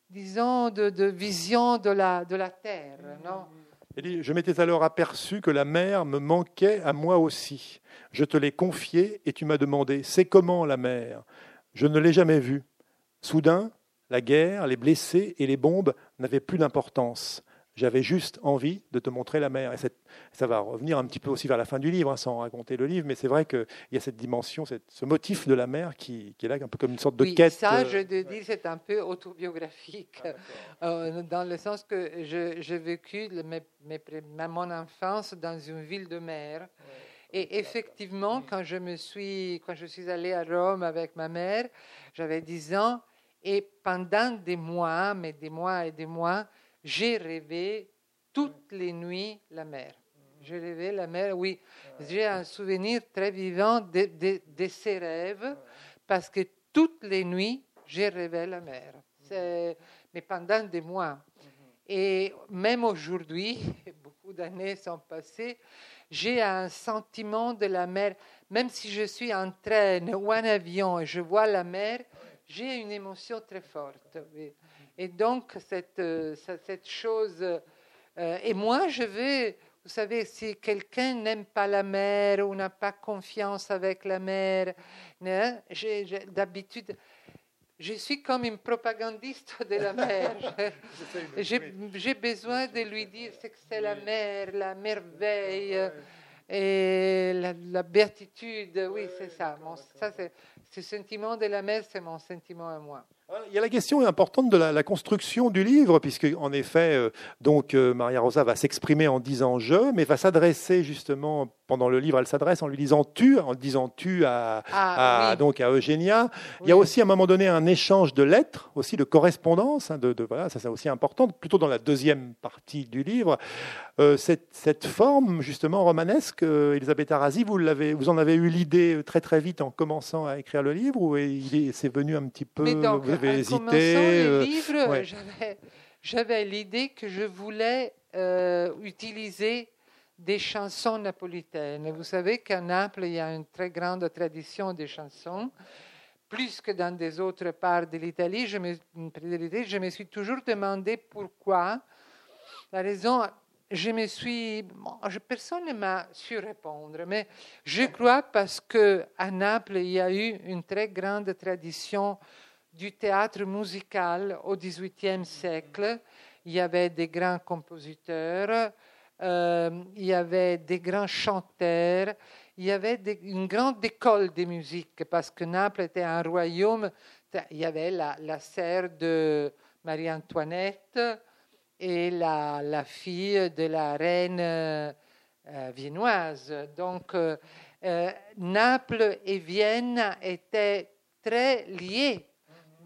disons, de, vision de la, de la terre. Non? Je m'étais alors aperçu que la mer me manquait à moi aussi. Je te l'ai confiée et tu m'as demandé C'est comment la mer Je ne l'ai jamais vue. Soudain, la guerre, les blessés et les bombes n'avaient plus d'importance. J'avais juste envie de te montrer la mer. Et ça va revenir un petit peu aussi vers la fin du livre, hein, sans raconter le livre, mais c'est vrai qu'il y a cette dimension, ce motif de la mer qui, est là, un peu comme une sorte de oui, quête. Ça, euh, je te dis, c'est un peu autobiographique, ah, euh, dans le sens que j'ai vécu mon enfance dans une ville de mer. Et effectivement, quand je me suis, quand je suis allée à Rome avec ma mère, j'avais 10 ans, et pendant des mois, mais des mois et des mois, j'ai rêvé toutes les nuits la mer. J'ai rêvé la mer, oui. J'ai un souvenir très vivant de, de, ces rêves parce que toutes les nuits, j'ai rêvé la mer. Mais pendant des mois. Et même aujourd'hui, beaucoup d'années sont passées, j'ai un sentiment de la mer. Même si je suis en train ou en avion et je vois la mer, j'ai une émotion très forte. Et donc, cette, euh, cette chose. Euh, et moi, je vais. Vous savez, si quelqu'un n'aime pas la mer ou n'a pas confiance avec la mer, d'habitude, je suis comme une propagandiste de la mer. J'ai besoin de lui dire ce que c'est la mer, la merveille et la, béatitude. Oui, c'est ça. ça ce sentiment de la mer, c'est mon sentiment à moi. Il y a la question importante de la, construction du livre, puisque en effet, euh, donc euh, Maria Rosa va s'exprimer en disant je, mais va s'adresser justement pendant le livre, elle s'adresse en lui disant tu, en disant tu à, ah, donc à Eugénia. Il y a aussi à un moment donné un échange de lettres, aussi de correspondance, hein, de, voilà, ça c'est aussi important, plutôt dans la deuxième partie du livre. Euh, cette, cette, forme justement romanesque, Elisabeth Arasi, vous, l'avez, vous en avez eu l'idée très très vite en commençant à écrire le livre, ou c'est venu un petit peu avez hésité le livre, j'avais l'idée que je voulais euh, utiliser des chansons napolitaines. Vous savez qu'à Naples, il y a une très grande tradition des chansons, plus que dans des autres parts de l'Italie. Je me, suis toujours demandé pourquoi. La raison, je me suis, personne ne m'a su répondre, mais je crois parce que à Naples, il y a eu une très grande tradition du théâtre musical au XVIIIe siècle. Il y avait des grands compositeurs, euh, il y avait des grands chanteurs, il y avait une grande école de musique parce que Naples était un royaume. Il y avait la, sœur de Marie-Antoinette et la, la, fille de la reine euh, viennoise. Donc, euh, Naples et Vienne étaient très liés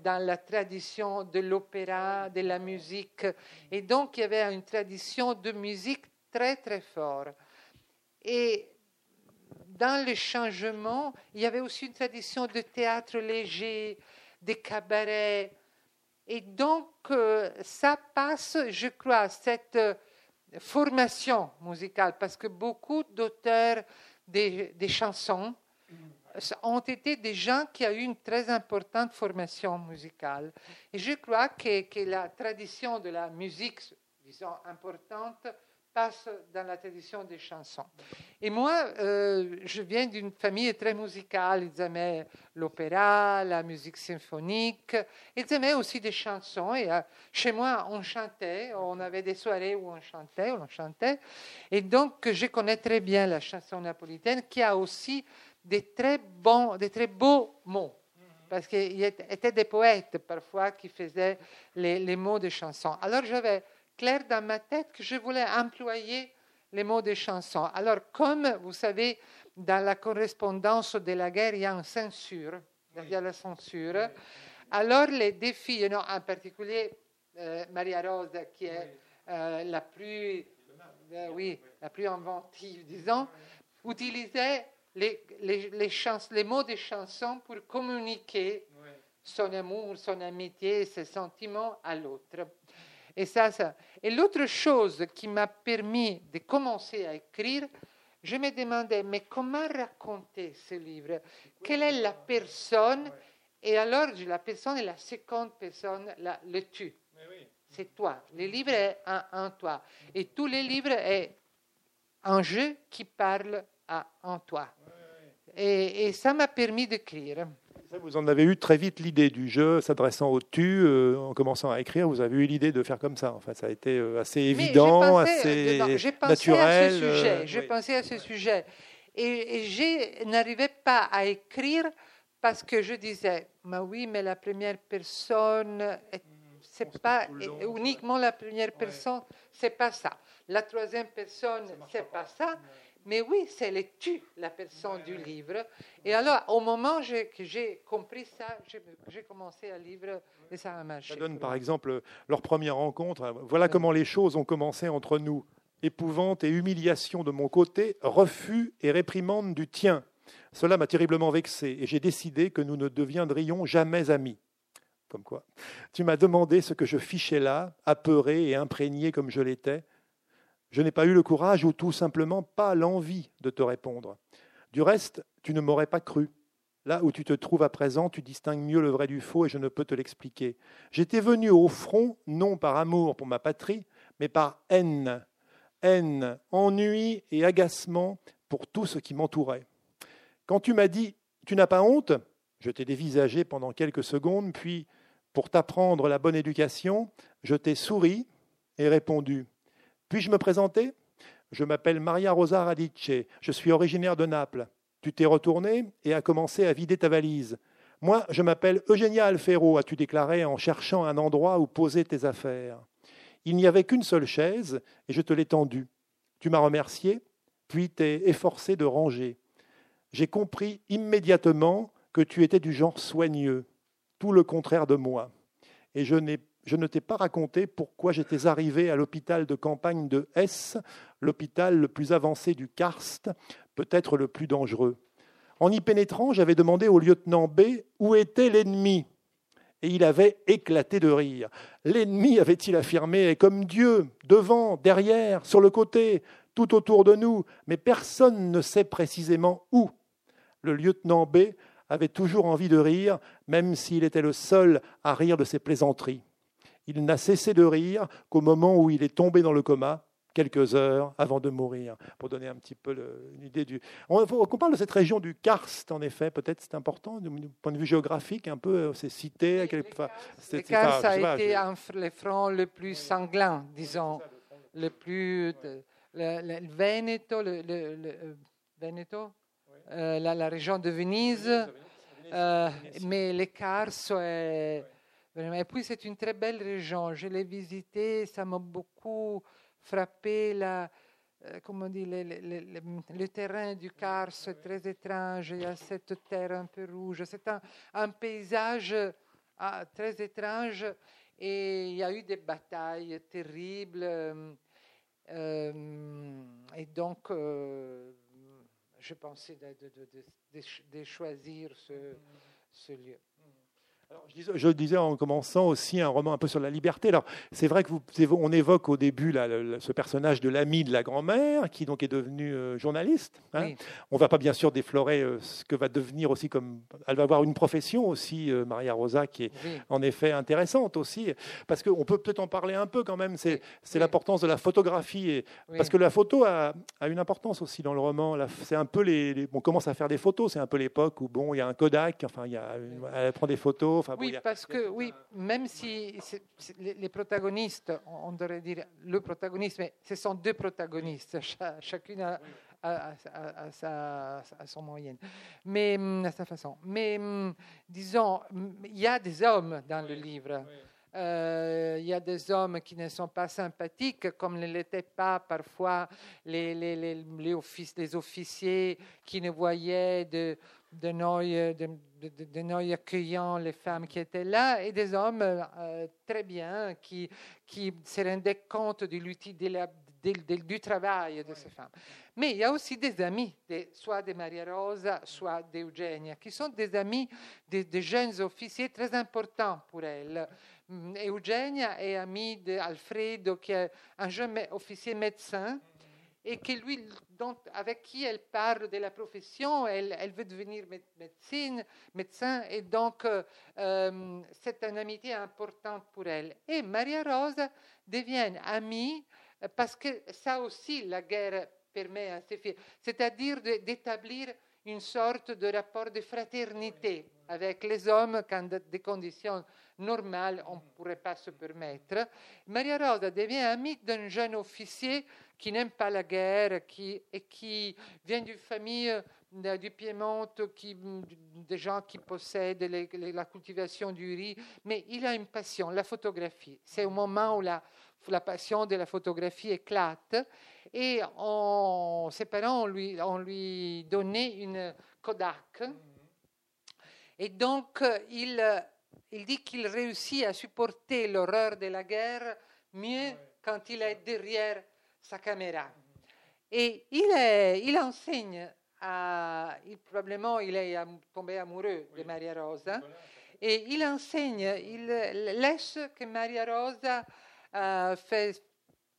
dans la tradition de l'opéra, de la musique. Et donc, il y avait une tradition de musique très, très forte. Et dans le changement, il y avait aussi une tradition de théâtre léger, des cabarets. Et donc, euh, ça passe, je crois, cette formation musicale, parce que beaucoup d'auteurs des, chansons ont été des gens qui ont eu une très importante formation musicale. Et je crois que la tradition de la musique, disons, importante, dans la tradition des chansons. Et moi, euh, je viens d'une famille très musicale. Ils aimaient l'opéra, la musique symphonique. Ils aimaient aussi des chansons. Et euh, chez moi, on chantait. On avait des soirées où on chantait, on chantait. Et donc, je connais très bien la chanson napolitaine qui a aussi des très bons, des très beaux mots. Parce qu'il y était des poètes parfois qui faisaient les, mots des chansons. Alors j'avais clair dans ma tête que je voulais employer les mots des chansons. Alors comme vous savez, dans la correspondance de la guerre, il y a une censure. Il y a la censure. Alors, les défis, en particulier euh, Maria Rosa, qui est euh, la plus, euh, oui, la plus inventive, disons, utilisait les, les, les, les mots des chansons pour communiquer son amour, son amitié, ses sentiments à l'autre. Et ça, ça. Et l'autre chose qui m'a permis de commencer à écrire, je me demandais, mais comment raconter ce livre? Quelle est la personne? Et alors, la personne est la seconde personne, la, le tu. C'est toi. Le livre est en, toi. Et tous les livres est un jeu qui parle à, en toi. Et, et ça m'a permis d'écrire. Vous en avez eu très vite l'idée du jeu, s'adressant au tu, euh, en commençant à écrire, vous avez eu l'idée de faire comme ça. En fait, ça a été euh, assez évident, assez naturel. J'ai pensé à ce sujet. Et, je n'arrivais pas à écrire parce que je disais, mais oui, mais la première personne, c'est pas uniquement la première personne, c'est pas ça. La troisième personne, c'est pas ça. Mais oui, c'est le tu, la personne du livre. Et alors, au moment que j'ai compris ça, j'ai commencé à lire et ça a marché. Ça donne par exemple leur première rencontre. Voilà comment les choses ont commencé entre nous. Épouvante et humiliation de mon côté, refus et réprimande du tien. Cela m'a terriblement vexé et j'ai décidé que nous ne deviendrions jamais amis. Comme quoi. Tu m'as demandé ce que je fichais là, apeuré et imprégné comme je l'étais. Je n'ai pas eu le courage ou tout simplement pas l'envie de te répondre. Du reste, tu ne m'aurais pas cru. Là où tu te trouves à présent, tu distingues mieux le vrai du faux et je ne peux te l'expliquer. J'étais venu au front, non par amour pour ma patrie, mais par haine. Haine, ennui et agacement pour tout ce qui m'entourait. Quand tu m'as dit Tu n'as pas honte? Je t'ai dévisagé pendant quelques secondes, puis, pour t'apprendre la bonne éducation, je t'ai souri et répondu puis-je me présenter? Je m'appelle Maria Rosa Radice, je suis originaire de Naples. Tu t'es retourné et as commencé à vider ta valise. Moi, je m'appelle Eugenia Alfero, as-tu déclaré en cherchant un endroit où poser tes affaires? Il n'y avait qu'une seule chaise et je te l'ai tendue. Tu m'as remercié, puis t'es efforcé de ranger. J'ai compris immédiatement que tu étais du genre soigneux, tout le contraire de moi. Et je n'ai je ne t'ai pas raconté pourquoi j'étais arrivé à l'hôpital de campagne de Hesse, l'hôpital le plus avancé du Karst, peut-être le plus dangereux. En y pénétrant, j'avais demandé au lieutenant B où était l'ennemi. Et il avait éclaté de rire. L'ennemi, avait-il affirmé, est comme Dieu, devant, derrière, sur le côté, tout autour de nous, mais personne ne sait précisément où. Le lieutenant B avait toujours envie de rire, même s'il était le seul à rire de ses plaisanteries. Il n'a cessé de rire qu'au moment où il est tombé dans le coma, quelques heures avant de mourir, pour donner un petit peu une idée du... On, parle de cette région du Karst, en effet, peut-être c'est important, du point de vue géographique, un peu, euh, c'est cité... à le Karst a été un, le front le plus sanglant, disons, le plus... Le, Veneto, le, euh, Veneto euh, la, région de Venise, mais le Karst est et puis c'est une très belle région. Je l'ai visitée, ça m'a beaucoup frappé. La, euh, comment dit, le, le, le, terrain du Kars est très étrange. Il y a cette terre un peu rouge. C'est un, un, paysage ah, très étrange. Et il y a eu des batailles terribles. Euh, et donc, euh, je pensais de, de, de, de choisir ce, ce lieu je, disais en commençant aussi un roman un peu sur la liberté. Alors, c'est vrai que vous, on évoque au début là, ce personnage de l'ami de la grand-mère, qui donc est devenu euh, journaliste. Hein. On ne va pas bien sûr déflorer euh, ce que va devenir aussi comme. Elle va avoir une profession aussi, euh, Maria Rosa, qui est en effet intéressante aussi, parce qu'on peut peut-être en parler un peu quand même. C'est, l'importance de la photographie, et, parce que la photo a, a, une importance aussi dans le roman. C'est un peu les, on commence à faire des photos. C'est un peu l'époque où bon, il y a un Kodak. Enfin, il y a, elle prend des photos oui, parce que oui, même si les, protagonistes, on devrait dire le protagoniste, mais ce sont deux protagonistes, chacune a, son moyenne, mais hum, à sa façon. Mais hum, disons, hum, il y a des hommes dans le livre. Euh, il y a des hommes qui ne sont pas sympathiques, comme ne l'étaient pas parfois les, les, les, les, officiers qui ne voyaient de, de Noy, de, de, accueillant les femmes qui étaient là, et des hommes euh, très bien qui, qui se rendaient compte de l'utilité du travail de ces femmes. Mais il y a aussi des amis, soit de Maria Rosa, soit d'Eugenia, qui sont des amis de, jeunes officiers très importants pour elle. Mm, Eugenia est amie d'Alfredo, qui est un jeune officier médecin, et avec qui elle parle de la profession, elle, veut devenir médecin, et donc euh, euh, c'est une amitié importante pour elle. Et Maria Rosa devient amie parce que ça aussi, la guerre permet à ces filles, c'est-à-dire d'établir une sorte de rapport de fraternité avec les hommes quand des conditions normales on ne pourrait pas se permettre. Maria Rosa devient amie d'un jeune officier qui n'aime pas la guerre qui, et qui vient d'une famille du Piémont, qui, des gens qui possèdent la cultivation du riz, mais il a une passion, la photographie. C'est au moment où la, la passion de la photographie éclate. Et ses parents, on lui, on lui donnait une Kodak. Et donc, il, il dit qu'il réussit à supporter l'horreur de la guerre mieux quand il est derrière sa caméra. Et il, est, il enseigne, à, il, probablement il est tombé amoureux de Maria Rosa, et il enseigne, il laisse que Maria Rosa euh, fait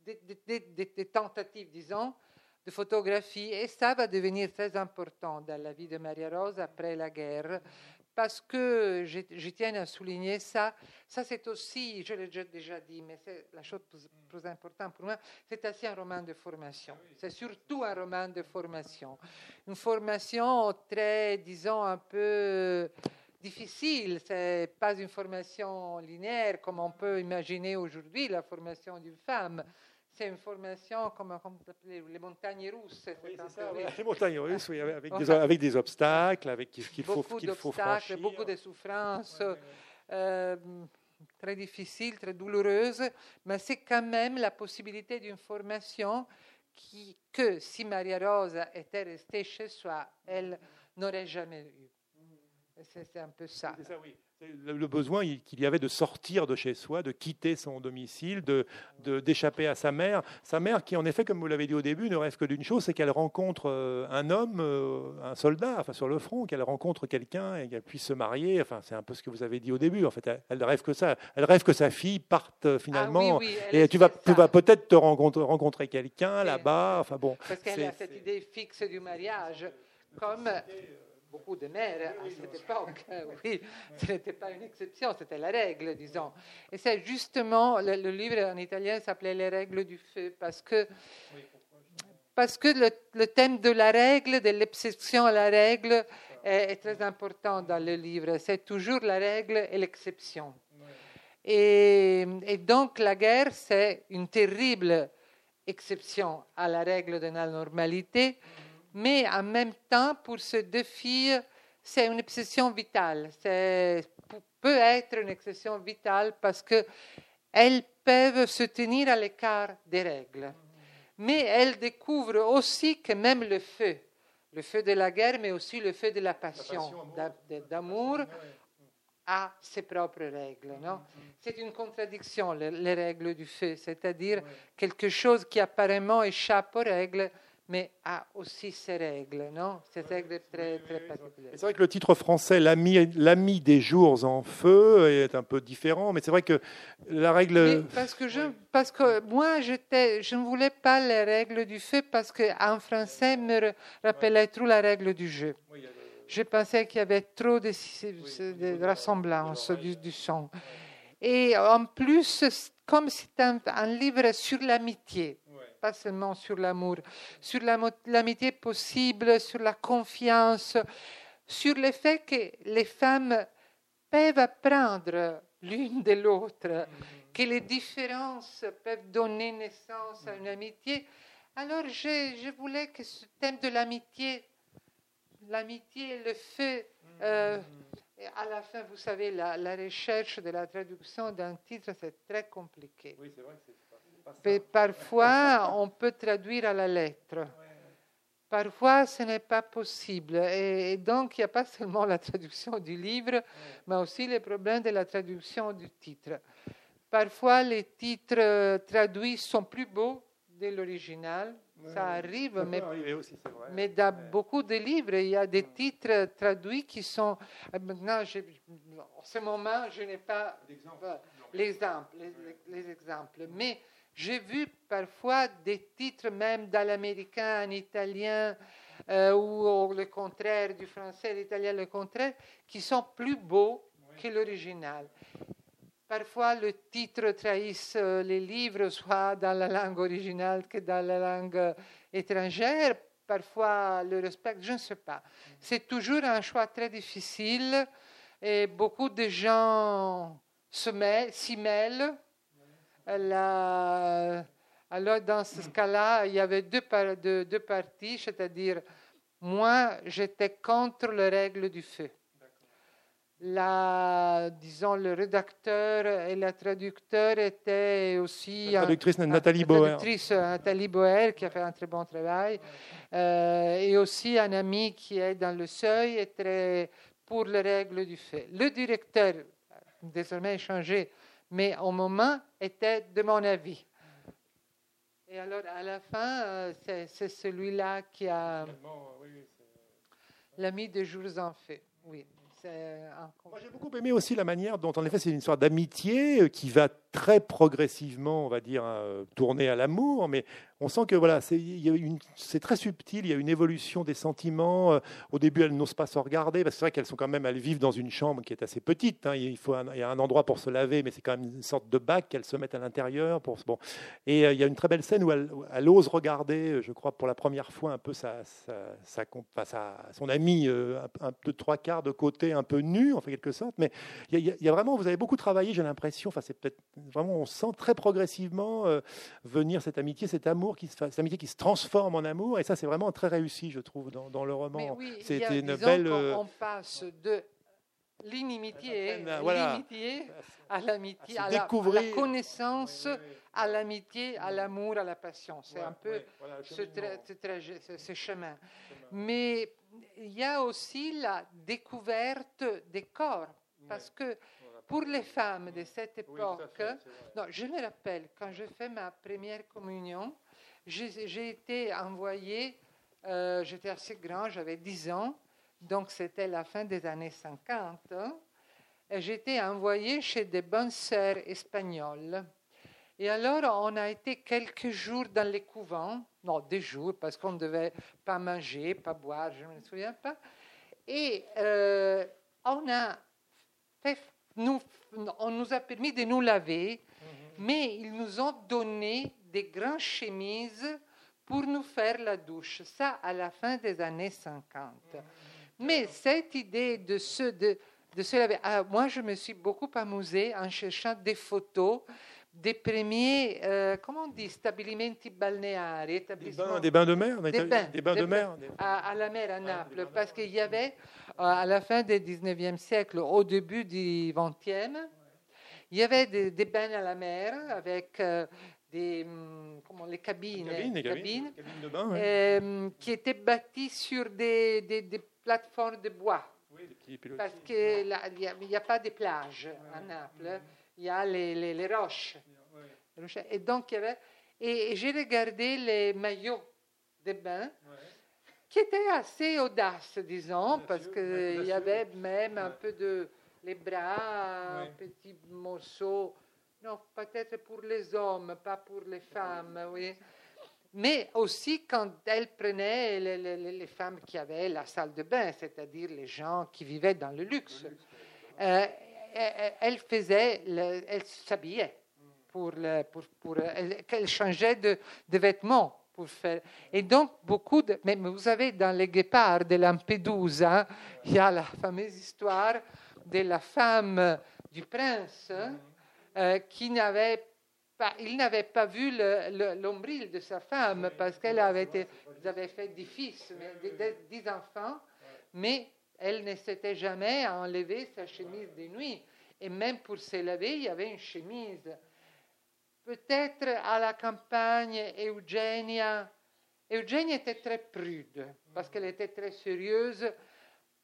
des, tentatives, disons, de photographie, et ça va devenir très important dans la vie de Maria Rosa après la guerre, parce que je, tiens à souligner ça. Ça, c'est aussi, je l'ai déjà dit, mais c'est la chose plus, importante pour moi, c'est aussi un roman de formation. C'est surtout un roman de formation. Une formation très, disons, un peu difficile. C'est pas une formation linéaire comme on peut imaginer aujourd'hui la formation d'une femme c'est une formation comme, les montagnes russes. Oui, ça, Les montagnes russes, oui, avec, des, avec des obstacles, avec qu'il faut, qu'il faut franchir. Beaucoup de souffrances. Euh, très difficiles, très douloureuses, mais c'est quand même la possibilité d'une formation qui, que si Maria Rosa était restée chez soi, elle n'aurait jamais eu. C'est un peu ça. ça oui le besoin qu'il y avait de sortir de chez soi, de quitter son domicile, de, d'échapper à sa mère. Sa mère qui, en effet, comme vous l'avez dit au début, ne rêve que d'une chose, c'est qu'elle rencontre euh, un homme, euh, un soldat, enfin sur le front, qu'elle rencontre quelqu'un et qu'elle puisse se marier. Enfin, c'est un peu ce que vous avez dit au début. En fait, elle, rêve que ça. Elle rêve que sa fille parte euh, finalement. Ah et tu vas, tu vas peut-être te rencontrer, rencontrer quelqu'un là-bas. Enfin bon. Parce qu'elle a cette idée fixe du mariage, comme beaucoup de mères à cette époque. Oui, ce n'était pas une exception, c'était la règle, disons. Et c'est justement, le, livre en italien s'appelait Les règles du feu, parce que, parce que le, thème de la règle, de l'exception à la règle, est, très important dans le livre. C'est toujours la règle et l'exception. Et, et, donc la guerre, c'est une terrible exception à la règle de la normalité mais en même temps, pour ces deux filles, c'est une obsession vitale. C'est peut être une obsession vitale parce qu'elles peuvent se tenir à l'écart des règles. Mais elles découvrent aussi que même le feu, le feu de la guerre, mais aussi le feu de la passion, d'amour, a ses propres règles. Non? C'est une contradiction, les, règles du feu, c'est-à-dire quelque chose qui apparemment échappe aux règles, mais a aussi ses règles, non? Ses règles très, très particulières. C'est vrai que le titre français, l'ami des jours en feu, est un peu différent, mais c'est vrai que la règle. parce que je, parce que moi, je ne voulais pas les règles du feu parce qu'en français me rappelait trop la règle du jeu. Je pensais qu'il y avait trop de, de ressemblances du, du, son. Et en plus, comme c'est un, un livre sur l'amitié, pas seulement sur l'amour, sur l'amitié possible, sur la confiance, sur le fait que les femmes peuvent apprendre l'une de l'autre, mm-hmm. que les différences peuvent donner naissance à une amitié. Alors je, voulais que ce thème de l'amitié, l'amitié le feu, euh, mm-hmm. Et à la fin, vous savez, la, la recherche de la traduction d'un titre, c'est très compliqué. Oui, c'est vrai que parfois, on peut traduire à la lettre. Parfois, ce n'est pas possible. Et, et donc, il n'y a pas seulement la traduction du livre, mais aussi les problèmes de la traduction du titre. Parfois, les titres euh, traduits sont plus beaux de l'original. Ça arrive, Ça mais aussi, vrai. dans beaucoup de livres, il y a des titres traduits qui sont. euh, Maintenant, je- en ce moment, je n'ai pas euh, l'exemple, les, les exemples. Mais j'ai vu parfois des titres, même dans l'américain, en italien, euh, ou le contraire, du français, l'italien, le contraire, qui sont plus beaux que l'original. Parfois, le titre trahisse euh, les livres, soit dans la langue originale que dans la langue euh, étrangère. Parfois, le respect, je ne sais pas. C'est toujours un choix très difficile et beaucoup de gens se mêlent- s'y mêlent. La- alors, dans ce cas-là, il y avait deux, par- deux- deux parties, c'est-à-dire, moi, j'étais contre les règles du feu la, disons, le rédacteur et la traducteur étaient aussi La un- traductrice un- Nathalie la Bauer. traductrice, euh, Nathalie Boer, qui a fait un très bon travail, euh, et aussi un ami qui est dans le seuil et très pour les règles du fait. Le directeur, désormais changé, mais au moment était de mon avis. Et alors, à la fin, euh, c'est c'est celui-là qui a l'ami de jours en fait. Oui, c'est un Moi, j'ai beaucoup aimé aussi la manière dont, en effet, c'est une histoire d'amitié euh, qui va très progressivement, on va dire, euh, tourner à l'amour, mais on sent que voilà, c'est très subtil, il y a une évolution des sentiments. euh, Au début, elles n'osent pas se regarder, parce que c'est vrai qu'elles sont quand même, elles vivent dans une chambre qui est assez petite. hein, il, faut il y a un endroit pour se laver, mais c'est quand même une sorte de bac qu'elles se mettent à l'intérieur. Bon. Et euh, il y a une très belle scène où elle, ose regarder, euh, je crois, pour la première fois, un peu sa, sa, sa enfin, son ami, euh, un, peu trois quarts de côté, un peu nu, en quelque sorte. Mais il y a- il y a vraiment, vous avez beaucoup travaillé, j'ai l'impression. Enfin, c'est peut-être vraiment, on sent très progressivement euh, venir cette amitié, cet amour, qui se, cette amitié qui se transforme en amour. Et ça, c'est vraiment très réussi, je trouve, dans, dans le roman. oui, C'était une belle. euh, On passe de l'inimitié, voilà. à l'amitié, À la- connaissance, à l'amitié, à l'amour, à la passion. C'est un peu ce chemin. Mais il y a aussi la découverte des corps, parce que pour les femmes de cette époque, non, je me rappelle, quand je fais ma première communion, j'ai été envoyée, euh, j'étais assez grand, j'avais 10 ans, donc c'était la fin des années 50, hein, j'étais envoyée chez des bonnes sœurs espagnoles. Et alors, on a été quelques jours dans les couvents, non, des jours, parce qu'on ne devait pas manger, pas boire, je ne me souviens pas. Et euh, on, a fait, nous, on nous a permis de nous laver, mais ils nous ont donné des grandes chemises pour nous faire la douche. Ça, à la fin des années 50. Mais cette idée de se, de, de se laver, ah, moi, je me suis beaucoup amusée en cherchant des photos des premiers, euh, comment on dit, stabilimenti balneari, Des bains, des bains de mer, Des bains, des bains de mer. à, à la mer à Naples, parce qu'il y avait, euh, à la fin du 19e siècle, au début du 20e, il y avait des, des bains à la mer avec euh, des, hum, comment, les cabines, cabines, des cabines, de bain. ouais. qui étaient bâties sur des, plateformes de bois. Oui, des. Parce qu'il n'y a, pas de plage à Naples, il y a les, les- les roches. Et donc, il y avait. Et, et j'ai regardé les maillots de bain, qui étaient assez audaces, disons, parce sûr, qu'il y avait même un peu de. les bras, Ouais. un petit morceau. Non, peut-être pour les hommes, pas pour les femmes, oui. Mais aussi quand elle prenait les, les- les- femmes qui avaient la salle de bain, c'est-à-dire les gens qui vivaient dans le luxe, euh, elle, elle faisait, le- elle s'habillait pour, le- pour, pour elle, elle changeait de, de vêtements pour faire. Et donc beaucoup de, mais vous savez dans les guépards de Lampedusa, il y a la fameuse histoire de la femme du prince euh, qui n'avait pas, il n'avait pas vu le- le- l'ombril de sa femme parce qu'elle avait, été, fait dix fils, mais, des- des- enfants, mais Elle ne s'était jamais enlevé sa chemise de nuit. Et même pour se laver, il y avait une chemise. Peut-être à la campagne, Eugénia, Eugénie était très prude parce qu'elle était très sérieuse,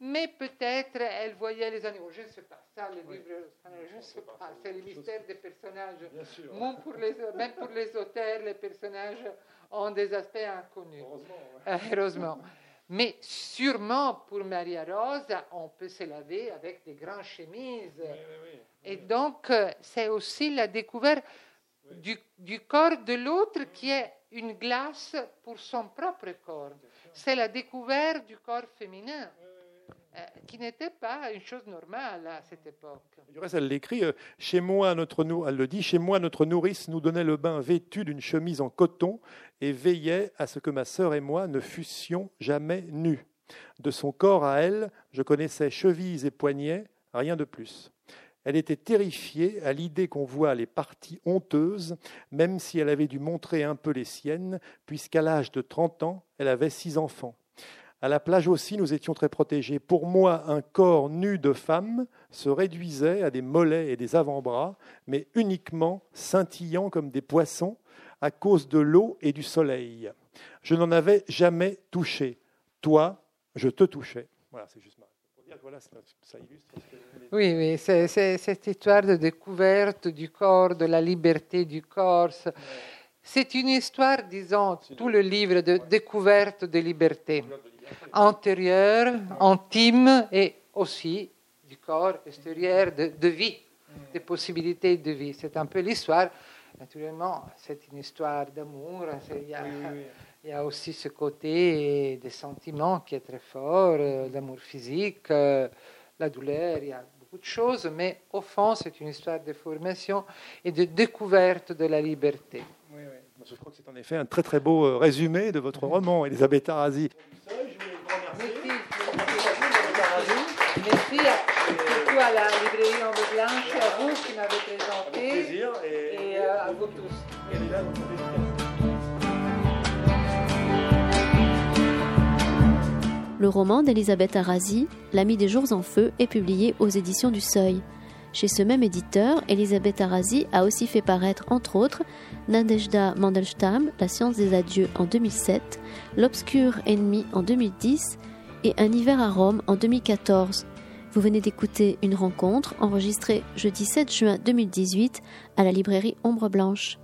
mais peut-être elle voyait les animaux. Je ne sais pas, ça, le livre, je ne sais pas, c'est le mystère des personnages. Même pour, les, même pour les auteurs, les personnages ont des aspects inconnus. Heureusement. Mais sûrement pour Maria Rosa, on peut se laver avec des grandes chemises. Et donc, euh, c'est aussi la découverte du, du corps de l'autre qui est une glace pour son propre corps. C'est la découverte du corps féminin. Euh, qui n'était pas une chose normale à cette époque. Du reste, elle l'écrit, euh, chez moi, notre, elle le dit, chez moi, notre nourrice nous donnait le bain vêtu d'une chemise en coton et veillait à ce que ma sœur et moi ne fussions jamais nus. De son corps à elle, je connaissais chevilles et poignets, rien de plus. Elle était terrifiée à l'idée qu'on voit les parties honteuses, même si elle avait dû montrer un peu les siennes, puisqu'à l'âge de 30 ans, elle avait six enfants. À la plage aussi, nous étions très protégés. Pour moi, un corps nu de femme se réduisait à des mollets et des avant-bras, mais uniquement scintillant comme des poissons à cause de l'eau et du soleil. Je n'en avais jamais touché. Toi, je te touchais. Voilà, c'est juste oui, oui, c'est cette histoire de découverte du corps, de la liberté du corps. C'est une histoire, disons, tout le livre de découverte de liberté antérieure, intime et aussi du corps extérieur, de, vie, des possibilités de vie. C'est un peu l'histoire. Naturellement, c'est une histoire d'amour. Il y a aussi ce côté des sentiments qui est très fort, euh, l'amour physique, euh, la douleur, il y a beaucoup de choses, mais au fond, c'est une histoire de formation et de découverte de la liberté. Oui, oui. Je crois que c'est en effet un très très beau euh, résumé de votre roman, Elisabeth Arasi. Merci. Merci surtout à la librairie en Blanche, à vous qui m'avez présenté, et, à vous tous. Le roman d'Elisabeth Arasi, L'ami des jours en feu, est publié aux éditions du Seuil. Chez ce même éditeur, Elisabeth Arasi a aussi fait paraître, entre autres, Nadejda Mandelstam, La science des adieux en 2007, L'obscur ennemi en 2010 et Un hiver à Rome en 2014. Vous venez d'écouter une rencontre enregistrée jeudi 7 juin 2018 à la librairie Ombre Blanche.